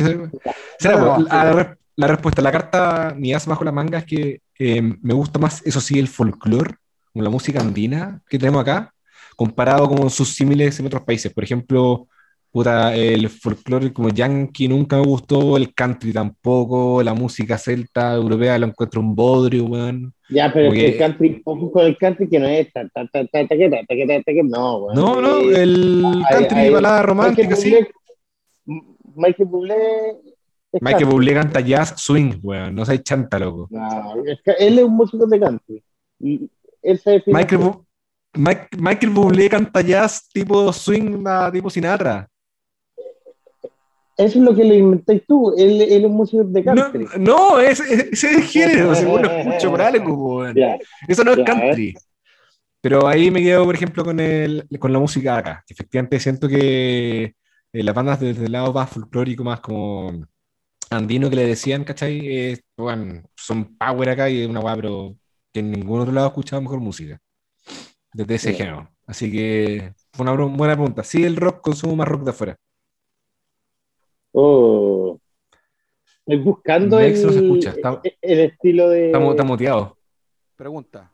[SPEAKER 1] la, la, respuesta, la carta mi as bajo la manga es que eh, me gusta más, eso sí, el folclore, la música andina que tenemos acá, comparado con sus símiles en otros países. Por ejemplo, puta, el folclore como yankee nunca me gustó, el country tampoco, la música celta europea lo encuentro un bodrio, weón.
[SPEAKER 2] Ya, pero es que el country, ojo con el country que no es ta, ta, ta, ta, ta, ta, ta, no, weón.
[SPEAKER 1] No, no, el country balada romántica, sí.
[SPEAKER 2] Michael Bublé
[SPEAKER 1] Michael Bublé canta jazz swing, weón, no seas chanta, loco.
[SPEAKER 2] No, es que él es un músico de country. Y él se
[SPEAKER 1] Michael, Michael Bublé canta jazz tipo swing, tipo Sinatra.
[SPEAKER 2] Eso es lo que le inventáis tú. Él, él, es un músico de country.
[SPEAKER 1] No, no ese es, el género, (laughs) según lo escucho por algo, Eso no es country. Pero ahí me quedo, por ejemplo, con, el, con la música acá. Efectivamente, siento que eh, las bandas desde el lado más folclórico, más como andino que le decían, ¿cachai? bueno, son power acá y una guay, pero que en ningún otro lado escuchaba mejor música. Desde ese género. Así que fue una buena pregunta. Sí, el rock consumo más rock de afuera.
[SPEAKER 2] Oh. Estoy buscando el, el, estilo de.
[SPEAKER 1] Estamos está moteado.
[SPEAKER 3] Pregunta.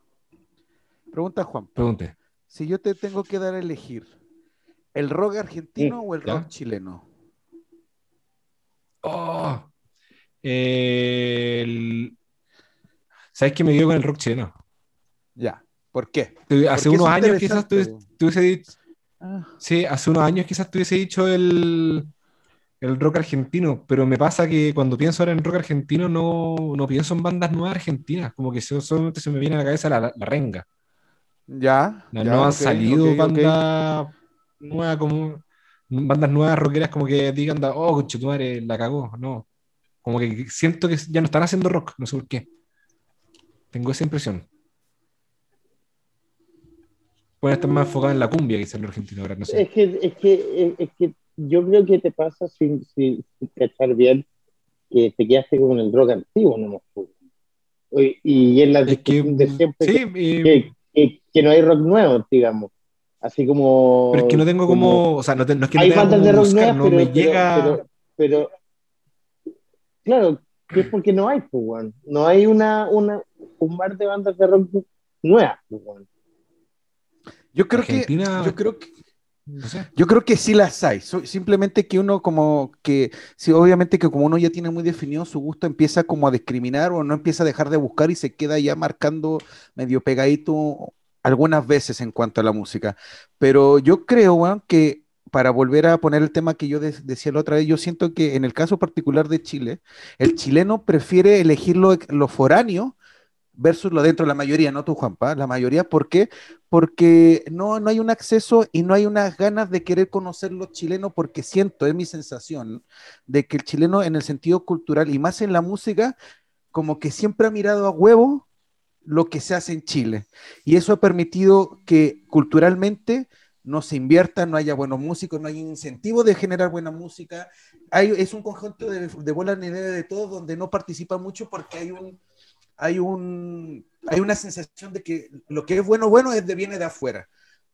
[SPEAKER 3] Pregunta, Juan.
[SPEAKER 1] Pregunte.
[SPEAKER 3] Si yo te tengo que dar a elegir, ¿el rock argentino o el rock chileno?
[SPEAKER 1] Oh. ¿Sabes qué me dio con el rock chileno?
[SPEAKER 3] Ya. ¿Por qué?
[SPEAKER 1] Hace unos años quizás tuviese dicho. Ah. Sí, hace unos años quizás tuviese dicho el, el rock argentino, pero me pasa que cuando pienso ahora en rock argentino no, no pienso en bandas nuevas argentinas, como que solamente se me viene a la cabeza la, la renga.
[SPEAKER 3] Ya.
[SPEAKER 1] No, han salido bandas nuevas como bandas nuevas rockeras como que digan, oh, madre, la cagó, no. Como que siento que ya no están haciendo rock, no sé por qué. Tengo esa impresión. Pueden estar más enfocados en la cumbia, quizás en argentino ahora, no sé.
[SPEAKER 2] Es que, es que, es que yo creo que te pasa sin, sin, cachar bien que te quedaste con el rock antiguo, no y, en la
[SPEAKER 1] es que,
[SPEAKER 2] de siempre que, que, no hay rock nuevo, digamos. Así como.
[SPEAKER 1] Pero es que no tengo como. o sea, no, es que
[SPEAKER 2] hay
[SPEAKER 1] no
[SPEAKER 2] bandas de rock nuevas, no pero, me llega. Pero, claro, que es porque no hay, pues, No hay una, una, un bar de bandas de rock nuevas, pues,
[SPEAKER 3] Yo creo que. Yo creo que yo creo que sí las hay, simplemente que uno como que, sí, obviamente que como uno ya tiene muy definido su gusto, empieza como a discriminar o no empieza a dejar de buscar y se queda ya marcando medio pegadito algunas veces en cuanto a la música. Pero yo creo, que para volver a poner el tema que yo decía la otra vez, yo siento que en el caso particular de Chile, el chileno prefiere elegir lo, lo foráneo versus lo dentro, la mayoría, no tú, Juanpa, la mayoría, ¿por qué? Porque no, no hay un acceso y no hay unas ganas de querer conocer los chilenos, porque siento, es mi sensación, de que el chileno en el sentido cultural y más en la música, como que siempre ha mirado a huevo lo que se hace en Chile. Y eso ha permitido que culturalmente no se invierta, no haya buenos músicos, no hay incentivo de generar buena música. Hay, es un conjunto de, de bolas de todo donde no participa mucho porque hay un hay, un, hay una sensación de que lo que es bueno, bueno, es de, viene de afuera.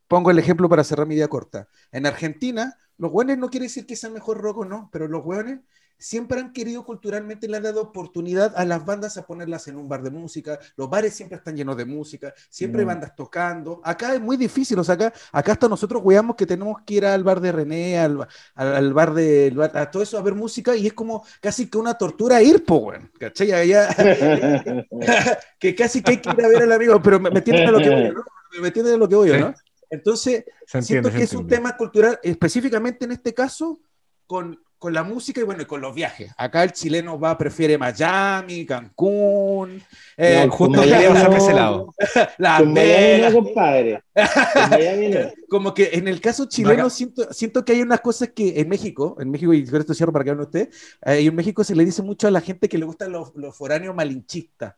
[SPEAKER 3] Pongo el ejemplo para cerrar mi idea corta. En Argentina, los buenos no quiere decir que sea mejor rock o no, pero los buenos siempre han querido culturalmente, le han dado oportunidad a las bandas a ponerlas en un bar de música, los bares siempre están llenos de música, siempre hay mm. bandas tocando, acá es muy difícil, o sea, acá, acá hasta nosotros weamos que tenemos que ir al bar de René, al, al, bar de, a todo eso a ver música y es como casi que una tortura ir, po, weón, ¿cachai? (laughs) que casi que hay que ir a ver al amigo, pero me, me lo que voy, ¿no? Me entienden lo que voy, ¿no? Entonces, siento que es un tema cultural, específicamente en este caso, con, con la música y bueno, y con los viajes. Acá el chileno va, prefiere Miami, Cancún,
[SPEAKER 1] eh, junto a ese lado.
[SPEAKER 2] La Vegas. (laughs) compadre. (laughs)
[SPEAKER 3] Como que en el caso chileno siento, siento que hay unas cosas que en México, en México, y esto cierro para que vean usted, eh, en México se le dice mucho a la gente que le gustan los, los foráneos malinchistas.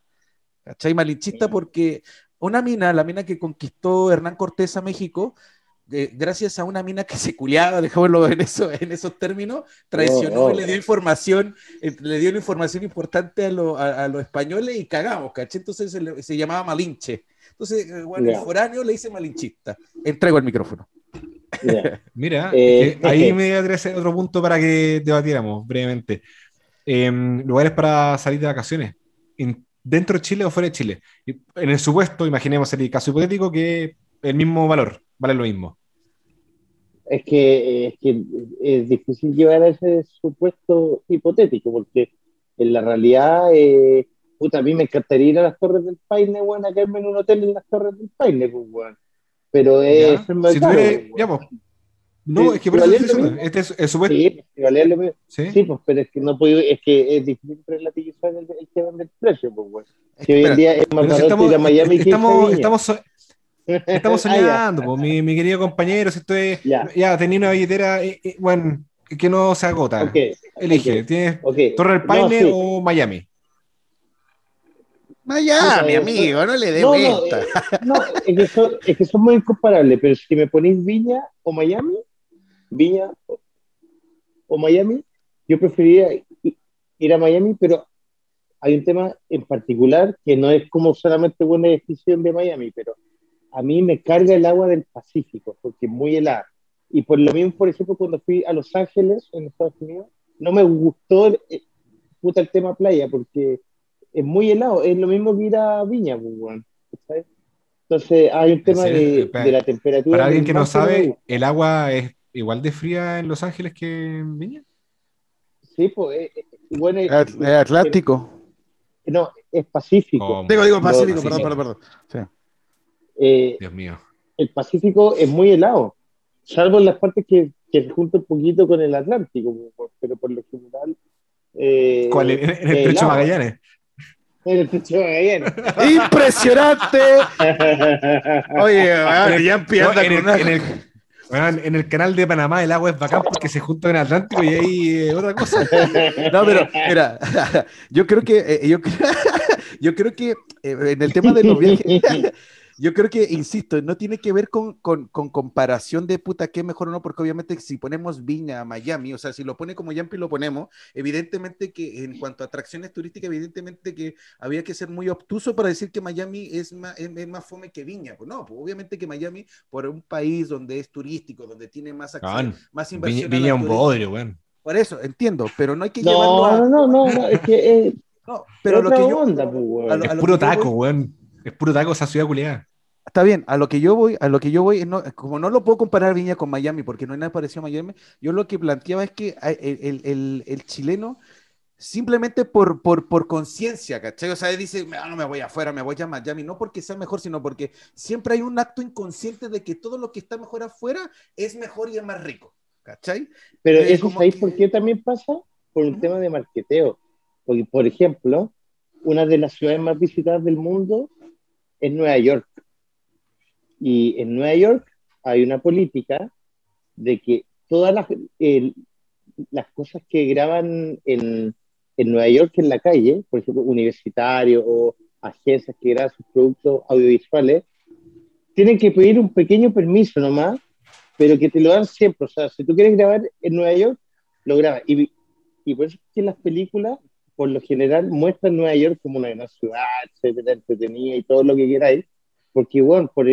[SPEAKER 3] ¿Cachai? Malinchista porque una mina, la mina que conquistó Hernán Cortés a México, eh, gracias a una mina que se culiaba, dejémoslo en, eso, en esos términos, traicionó y le dio información, eh, le dio una información importante a, los españoles y cagamos, ¿caché? Entonces se, llamaba Malinche. Entonces, eh, bueno, el foráneo le dice malinchista. Entrego el micrófono. (laughs)
[SPEAKER 1] Mira, ahí me hacer otro punto para que debatiéramos brevemente. Em, lugares para salir de vacaciones. ¿Dentro de Chile o fuera de Chile? En el supuesto, imaginemos el caso hipotético que el mismo valor, vale lo mismo.
[SPEAKER 2] Es que, es que es difícil llevar a ese supuesto hipotético, porque en la realidad, eh, puta, a mí me encantaría ir a las Torres del Paine, bueno, a quedarme en un hotel en las Torres del Paine, pues, Pero es
[SPEAKER 1] si no, es que por eso este es el supuesto.
[SPEAKER 2] Sí, ¿Sí? sí, pues, pero es que no puedo, es que es difícil relativizar el, el tema del precio, pues, bueno. Que hoy en día es más barato ir a Miami
[SPEAKER 1] estamos, que estamos, Estamos soñando, ah, mi, mi, querido compañero, si estoy ya, tenía una billetera, eh, eh, bueno, que no se agota. Elige, ¿tienes Torre del Paine o Miami?
[SPEAKER 3] Miami, amigo, no le dé vuelta.
[SPEAKER 2] No, es, que son, es, que son, muy incomparables, pero si me ponéis Viña o Miami, Viña o, Miami, yo preferiría ir a Miami, pero hay un tema en particular que no es como solamente buena decisión de Miami, pero a mí me carga el agua del Pacífico, porque es muy helada. Y por lo mismo, por ejemplo, cuando fui a Los Ángeles, en Estados Unidos, no me gustó el, eh, puta, el tema playa, porque es muy helado. Es lo mismo que ir a Viña, pues, ¿sabes? Entonces, hay un tema de, la temperatura.
[SPEAKER 1] Para alguien que no sabe, ¿el agua es igual de fría en Los Ángeles que en Viña?
[SPEAKER 2] Sí, pues, eh, eh, bueno,
[SPEAKER 3] es, Atlántico.
[SPEAKER 2] no, es Pacífico.
[SPEAKER 3] Oh, digo, digo, Pacífico, perdón, perdón, perdón. Sí.
[SPEAKER 2] Eh, Dios mío. El Pacífico es muy helado, salvo en las partes que, que se junta un poquito con el Atlántico, pero por lo general.
[SPEAKER 1] Eh, ¿Cuál? ¿En, el Estrecho Magallanes?
[SPEAKER 2] En el Estrecho Magallanes. (laughs)
[SPEAKER 3] ¡Impresionante! Oye, ya empieza
[SPEAKER 1] en, el, en, el, canal de Panamá el agua es bacán porque se junta con el Atlántico y ahí eh, otra cosa.
[SPEAKER 3] No, pero mira, (laughs) yo creo que eh, yo, (laughs) yo creo que en el tema de los viajes yo creo que, insisto, no tiene que ver con, con, comparación de puta qué mejor o no, porque obviamente si ponemos Viña, Miami, o sea, si lo pone como Yampi lo ponemos, evidentemente que en cuanto a atracciones turísticas, evidentemente que había que ser muy obtuso para decir que Miami es más, es, más fome que Viña. Pues no, pues obviamente que Miami, por un país donde es turístico, donde tiene más acción, más inversión.
[SPEAKER 1] Viña, un bodrio, bueno.
[SPEAKER 3] Por eso, entiendo, pero no hay que
[SPEAKER 2] no,
[SPEAKER 3] llevarlo
[SPEAKER 2] a... No, no, no, es que... es
[SPEAKER 1] no, pero lo que yo... Onda, pues, es puro taco, weón. Es puro taco esa ciudad culiada.
[SPEAKER 3] Está bien, a lo que yo voy, a lo que yo voy, como no lo puedo comparar Viña con Miami, porque no hay nada parecido a Miami, yo lo que planteaba es que el, chileno simplemente por, por, por conciencia, ¿cachai? O sea, dice, ah, no me voy afuera, me voy a Miami, no porque sea mejor, sino porque siempre hay un acto inconsciente de que todo lo que está mejor afuera es mejor y es más rico, ¿cachai?
[SPEAKER 2] Pero eh, eso es por qué también pasa por un tema de marqueteo. Porque, por ejemplo, una de las ciudades más visitadas del mundo es Nueva York. Y en Nueva York hay una política de que todas las, las cosas que graban en, en, Nueva York en la calle, por ejemplo, universitarios o agencias que graban sus productos audiovisuales, tienen que pedir un pequeño permiso nomás, pero que te lo dan siempre. O sea, si tú quieres grabar en Nueva York, lo grabas. Y, y por eso es que las películas, por lo general, muestran Nueva York como una gran ciudad, etcétera, entretenida y todo lo que queráis. Porque, bueno, por,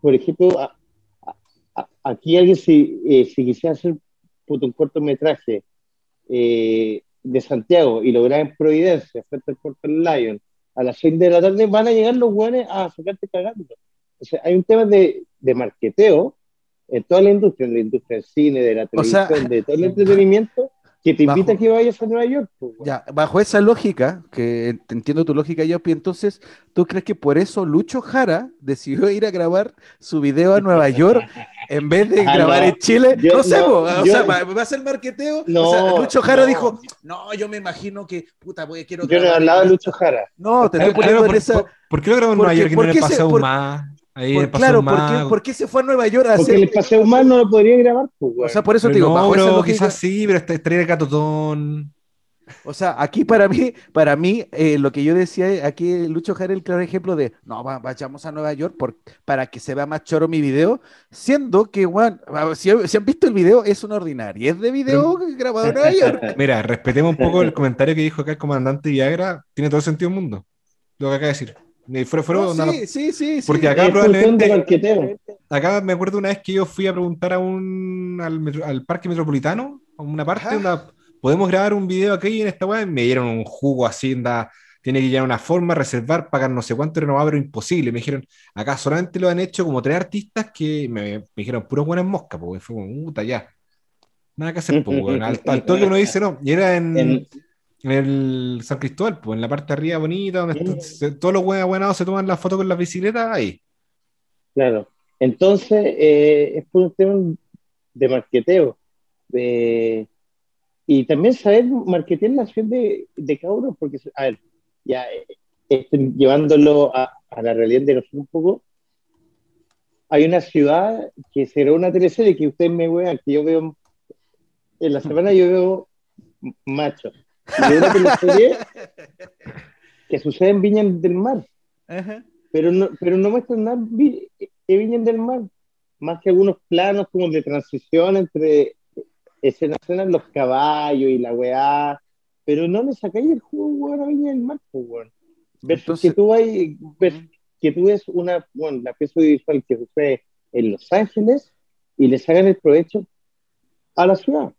[SPEAKER 2] por ejemplo, aquí alguien si, eh, si quisiera hacer un cortometraje eh, de Santiago y lograr en Providencia, frente al Puerto Lion, a las 6 de la tarde van a llegar los buenos a sacarte cagando. O sea, hay un tema de, de marqueteo en toda la industria, en la industria del cine, de la televisión, de todo el entretenimiento, que te invita a que vayas a Nueva York. Pues,
[SPEAKER 3] ya, bajo esa lógica, que entiendo tu lógica, yo entonces, ¿tú crees que por eso Lucho Jara decidió ir a grabar su video a Nueva York en vez de (laughs) ah, grabar en Chile? no sé, o sea, ¿va a ser marqueteo? o sea, Lucho Jara dijo, no, yo me imagino que, puta, voy, quiero
[SPEAKER 2] Yo no he hablado de Lucho Jara.
[SPEAKER 3] No, te estoy poniendo
[SPEAKER 1] por,
[SPEAKER 3] esa...
[SPEAKER 1] ¿Por, qué lo grabó en Nueva York y no le pasó más?
[SPEAKER 3] Ahí claro, ¿por qué, se fue a Nueva York a
[SPEAKER 2] Porque el paseo humano no lo podría grabar. Pues,
[SPEAKER 3] o sea, por eso te digo,
[SPEAKER 1] no, quizás sí, pero estaría el gatotón.
[SPEAKER 3] O sea, aquí para mí, para mí, eh, lo que yo decía, aquí Lucho Jara el claro ejemplo de, no, vayamos a Nueva York por, para que se vea más choro mi video, siendo que, bueno, si, han visto el video, es una ordinaria, es de video grabado en Nueva York. (laughs)
[SPEAKER 1] Mira, respetemos un poco el comentario que dijo acá el comandante Viagra, tiene todo sentido el mundo, lo que acaba de decir.
[SPEAKER 3] Sí, sí, sí,
[SPEAKER 1] Porque acá probablemente. Acá me acuerdo una vez que yo fui a preguntar a un, al, parque metropolitano, a una parte, una, podemos grabar un video aquí en esta web. Me dieron un jugo así, anda, tiene que llegar una forma, reservar, pagar no sé cuánto renovado, pero imposible. Me dijeron, acá solamente lo han hecho como tres artistas que me, dijeron, puros buenas moscas, porque fue como, puta, ya. Nada que hacer, pues, al, al, toque uno dice no. Y era en, (laughs) en, el San Cristóbal, pues, en la parte de arriba bonita, donde todos los buenos se toman la foto con las bicicletas, ahí.
[SPEAKER 2] Claro. Entonces, eh, es por un tema de marqueteo. y también saber marketear la ciudad de, de porque, a ver, ya eh, llevándolo a, a, la realidad de nosotros un poco, hay una ciudad que será una teleserie que ustedes me vean, que yo veo, en la semana yo veo machos. Una teleserie (laughs) que sucede en Viña del Mar. Pero no, pero no muestran nada que vienen del mar, más que algunos planos como de transición entre escenas, los caballos y la weá, pero no le sacáis el jugo, a Viña del Mar, pues, weón. que tú hay, que tú ves una, bueno, la pieza visual que sucede en Los Ángeles y le sacan el provecho a la ciudad.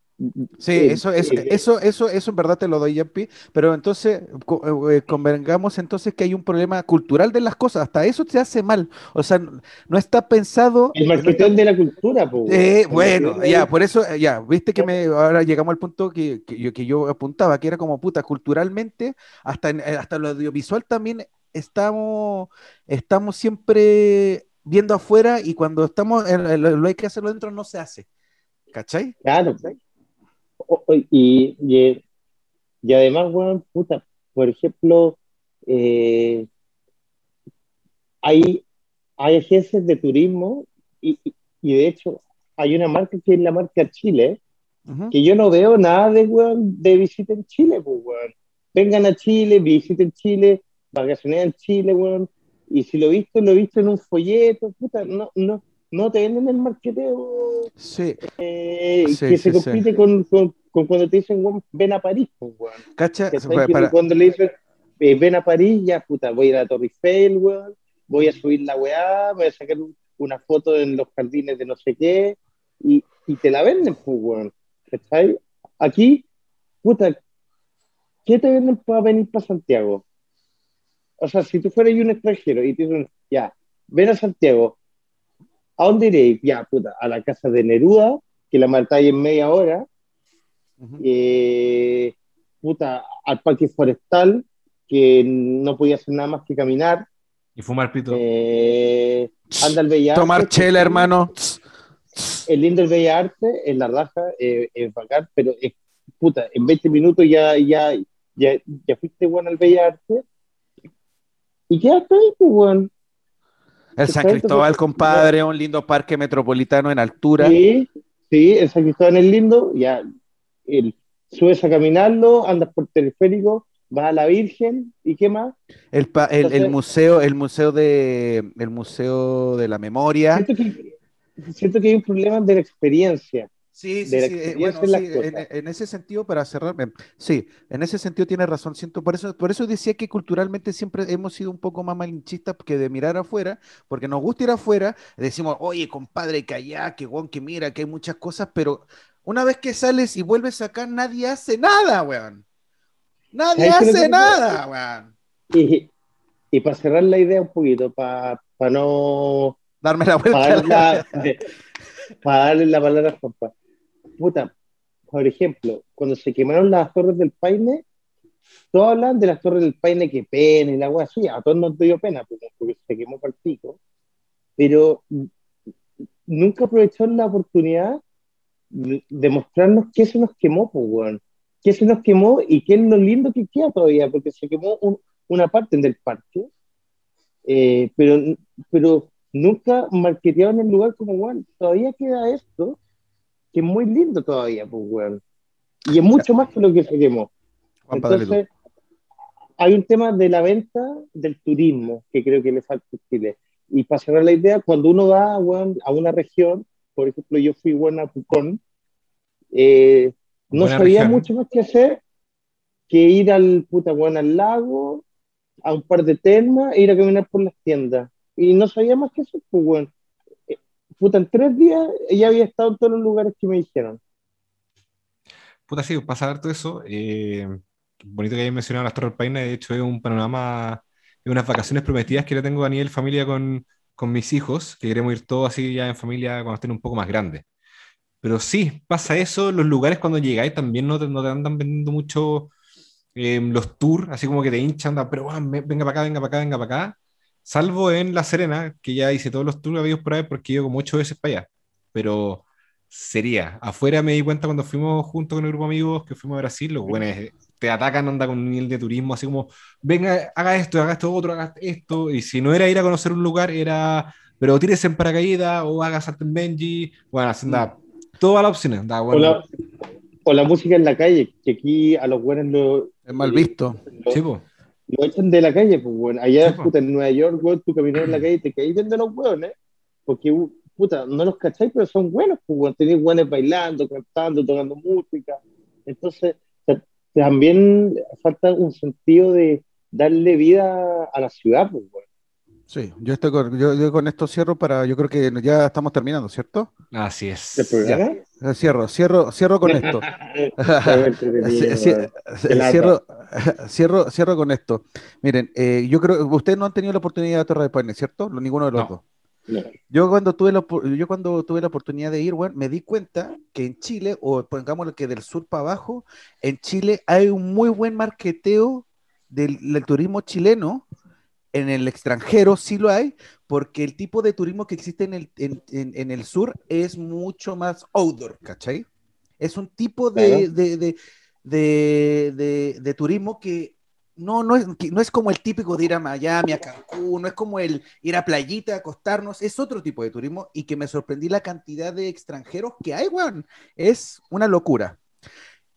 [SPEAKER 3] Sí, eso, eso, eso, eso, eso en verdad te lo doy, Yampi, pero entonces eh, eh, convengamos entonces que hay un problema cultural de las cosas, hasta eso te hace mal, o sea, no está pensado...
[SPEAKER 2] El marketing de la cultura,
[SPEAKER 3] pues. bueno, ya, por eso, ya, viste que me, ahora llegamos al punto que, que, yo, que yo apuntaba, que era como puta, culturalmente, hasta, en, eh, hasta lo audiovisual también estamos, estamos siempre viendo afuera y cuando estamos, en, lo hay que hacerlo dentro no se hace. ¿Cachai?
[SPEAKER 2] Claro, y, y, y, además, bueno, puta, por ejemplo, eh, hay, hay agencias de turismo y, y, de hecho hay una marca que es la marca Chile, que yo no veo nada de, de visita en Chile, pues, Vengan a Chile, visiten Chile, vacacionen en Chile, weón. Y si lo he visto, lo he visto en un folleto, puta, no, no, no te venden el marqueteo
[SPEAKER 3] sí.
[SPEAKER 2] Eh, que se compite con, con, cuando te dicen, ven a París, pues,
[SPEAKER 3] ¿Cacha?
[SPEAKER 2] Cuando le dicen, eh, ven a París, ya, puta, voy a ir a Torre Eiffel, weón, voy a subir la weá, voy a sacar una foto en los jardines de no sé qué, y, y te la venden, pues, weón. ¿Cachai? Aquí, puta, ¿qué te venden para venir para Santiago? O sea, si tú fueras un extranjero y te dicen, ya, ven a Santiago, ¿A dónde iréis? Ya, puta, a la casa de Neruda, que la matáis en media hora. eh, puta, al parque forestal, que no podía hacer nada más que caminar.
[SPEAKER 1] Y fumar pito.
[SPEAKER 2] Eh, anda al Bellarte.
[SPEAKER 3] Tomar chela, hermano.
[SPEAKER 2] Es lindo el Bellarte, es la raja, eh, es bacán, pero es, puta, en 20 minutos ya, ya, ya, ya fuiste bueno al Bellarte. Y quedaste ahí, pues, bueno.
[SPEAKER 3] El San Cristóbal, compadre, un lindo parque metropolitano en altura.
[SPEAKER 2] Sí, sí, el San Cristóbal es lindo, ya el, subes a caminarlo, andas por teleférico, vas a la Virgen y qué más.
[SPEAKER 3] El, el, museo, el museo de el museo de la memoria.
[SPEAKER 2] Siento que, siento que hay un problema de la experiencia.
[SPEAKER 3] Sí, sí, sí. Eh, bueno, en, ese sentido, para cerrarme, sí, en ese sentido tiene razón. Siento, por eso, por eso decía que culturalmente siempre hemos sido un poco más malinchistas que de mirar afuera, porque nos gusta ir afuera, decimos, oye, compadre, que allá, que guan, que mira, que hay muchas cosas, pero una vez que sales y vuelves acá, nadie hace nada, weón. Nadie hace nada, weón.
[SPEAKER 2] Y, y para cerrar la idea un poquito, para no
[SPEAKER 3] darme la vuelta.
[SPEAKER 2] Para, (laughs) (laughs) darle la palabra a Juanpa puta, por ejemplo, cuando se quemaron las torres del Paine, todos hablan de las torres del Paine que pena y la agua así, a todos nos dio pena pues, porque se quemó por el pico, pero nunca aprovecharon la oportunidad de mostrarnos qué se nos quemó, pues, bueno, qué se nos quemó y qué es lo lindo que queda todavía, porque se quemó una parte del parque, eh, pero, pero nunca marquetearon el lugar como, bueno, todavía queda esto, que es muy lindo todavía, pues, weón. Y es mucho más que lo que queremos. Entonces, hay un tema de la venta del turismo que creo que le falta a Chile. Y para cerrar la idea, cuando uno va a una región, por ejemplo, yo fui bueno a Pucón, eh, no sabía mucho más que hacer que ir al puta al lago, a un par de termas e ir a caminar por las tiendas. Y no sabía más que eso, pues bueno. Eh, puta, en tres días ya había estado en todos los lugares que me dijeron.
[SPEAKER 1] Puta, sí, pasa todo eso. Eh, bonito que hayas mencionado las Torres Paine, de hecho es un panorama de unas vacaciones prometidas que yo tengo a nivel familia con, con mis hijos, que queremos ir todos así ya en familia cuando estén un poco más grandes. Pero sí, pasa eso, los lugares cuando llegáis también no te, no te andan vendiendo mucho em, los tours, así como que te hinchan, pero venga para acá, venga para acá, venga para acá. Salvo en La Serena, que ya hice todos los tours habidos por ahí porque ido como ocho veces para allá. Pero sería, afuera me di cuenta cuando fuimos junto con un grupo de amigos que fuimos a Brasil, los buenos te atacan, anda con un nivel de turismo, así como, venga, haga esto, haga esto otro, haga esto, y si no era ir a conocer un lugar, era, pero tírese en paracaídas o haga Salten Benji, bueno, así anda, todas las opciones, anda,
[SPEAKER 2] bueno. o, la, música en la calle, que aquí a los buenos lo...
[SPEAKER 3] Es mal visto.
[SPEAKER 2] Lo, lo echan de la calle, pues bueno, allá puta, en Nueva York, weón, tú caminas en la calle y te caes de los hueones, porque puta, no los cacháis, pero son buenos, pues bueno, tenéis buenos bailando, cantando, tocando música, entonces también falta un sentido de darle vida a la ciudad. Pues,
[SPEAKER 3] Sí, yo, estoy con, yo, con esto cierro para, yo creo que ya estamos terminando, ¿cierto?
[SPEAKER 1] Así es.
[SPEAKER 2] Eh,
[SPEAKER 3] cierro, cierro, cierro con esto. (laughs) (laughs) cierro, (laughs) cierro, cierro con esto. Miren, eh, yo creo, ustedes no han tenido la oportunidad de Torre de Paine, ¿cierto? Ninguno de los dos. Yo cuando tuve la, yo cuando tuve la oportunidad de ir, bueno, me di cuenta que en Chile, o pongámoslo que del sur para abajo, en Chile hay un muy buen marketeo del, turismo chileno. En el extranjero sí lo hay, porque el tipo de turismo que existe en el, en, el sur es mucho más outdoor, ¿cachai? Es un tipo de, de, de turismo que no, no es, no es como el típico de ir a Miami, a Cancún, no es como el ir a playita, acostarnos, es otro tipo de turismo y que me sorprendí la cantidad de extranjeros que hay, weón. Es una locura.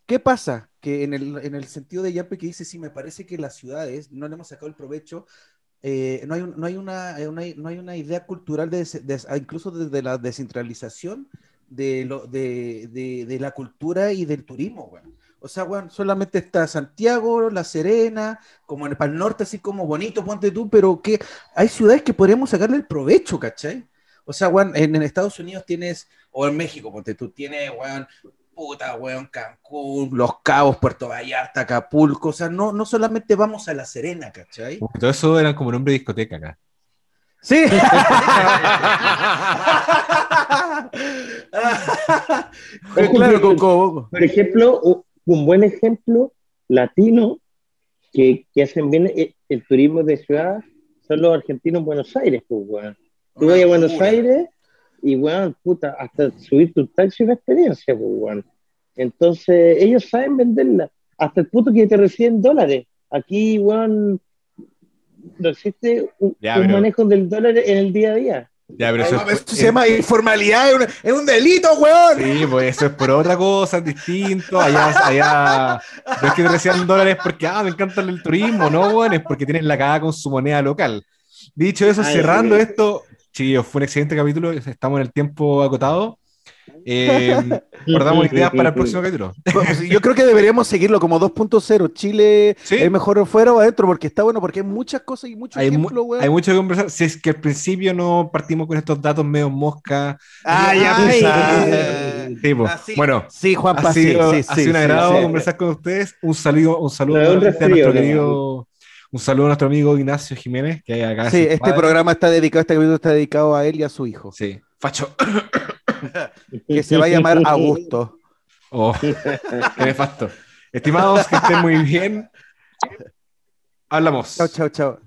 [SPEAKER 3] ¿Qué pasa? Que en el, en el sentido de Yape que dice, sí, me parece que las ciudades no le hemos sacado el provecho, eh, no, hay, no, hay una, no, hay, una, idea cultural, de, incluso desde la descentralización de, de, de, de, la cultura y del turismo, weón. O sea, bueno, solamente está Santiago, La Serena, como en el, para el norte, así como bonito, ponte tú, pero que hay ciudades que podríamos sacarle el provecho, ¿cachai? O sea, bueno, en, Estados Unidos tienes, o en México, ponte tú, tienes, weón, puta, weón, Cancún, Los Cabos, Puerto Vallarta, Acapulco, o sea, no, no solamente vamos a La Serena, ¿cachai?
[SPEAKER 1] Todo eso era como nombre de discoteca acá.
[SPEAKER 3] Sí. (laughs)
[SPEAKER 2] claro, por ejemplo, un buen ejemplo latino que, que hacen bien el, turismo de ciudad son los argentinos en Buenos Aires, pues, weón. Tú vas a Buenos Aires y, weón, puta, hasta subir tu taxi es una experiencia, pues, weón. Entonces, ellos saben venderla, hasta el punto que te reciben dólares. Aquí, weón, no existe un manejo del dólar en el día a día.
[SPEAKER 3] Ya, pero eso, se llama informalidad, es un, delito, weón.
[SPEAKER 1] Sí, pues eso es por otra cosa, es distinto. Allá, allá, no es que te reciban dólares porque, ah, me encanta el turismo, no, weón, es porque tienen la caga con su moneda local. Dicho eso, cerrando esto, chicos, fue un excelente capítulo, estamos en el tiempo acotado. Eh, (laughs) guardamos ideas para el próximo capítulo.
[SPEAKER 3] Yo creo que deberíamos seguirlo como 2.0. Chile es mejor fuera o adentro, porque está bueno, porque hay muchas cosas y muchos ejemplos,
[SPEAKER 1] Hay mucho que conversar. Si es que al principio no partimos con estos datos medio mosca.
[SPEAKER 3] Ah, ya
[SPEAKER 1] pues. Bueno,
[SPEAKER 3] sí, Juan
[SPEAKER 1] ha sido, sí, ha sido un agrado conversar con ustedes. Un saludo, un saludo a nuestro querido. Un saludo a nuestro amigo Ignacio Jiménez, que hay acá.
[SPEAKER 3] Sí, este programa está dedicado, este capítulo está dedicado a él y a su hijo.
[SPEAKER 1] Sí, Facho. (coughs)
[SPEAKER 3] que se va a llamar Augusto.
[SPEAKER 1] Oh, qué nefasto. Estimados, que estén muy bien. Hablamos.
[SPEAKER 3] Chao, chao, chao.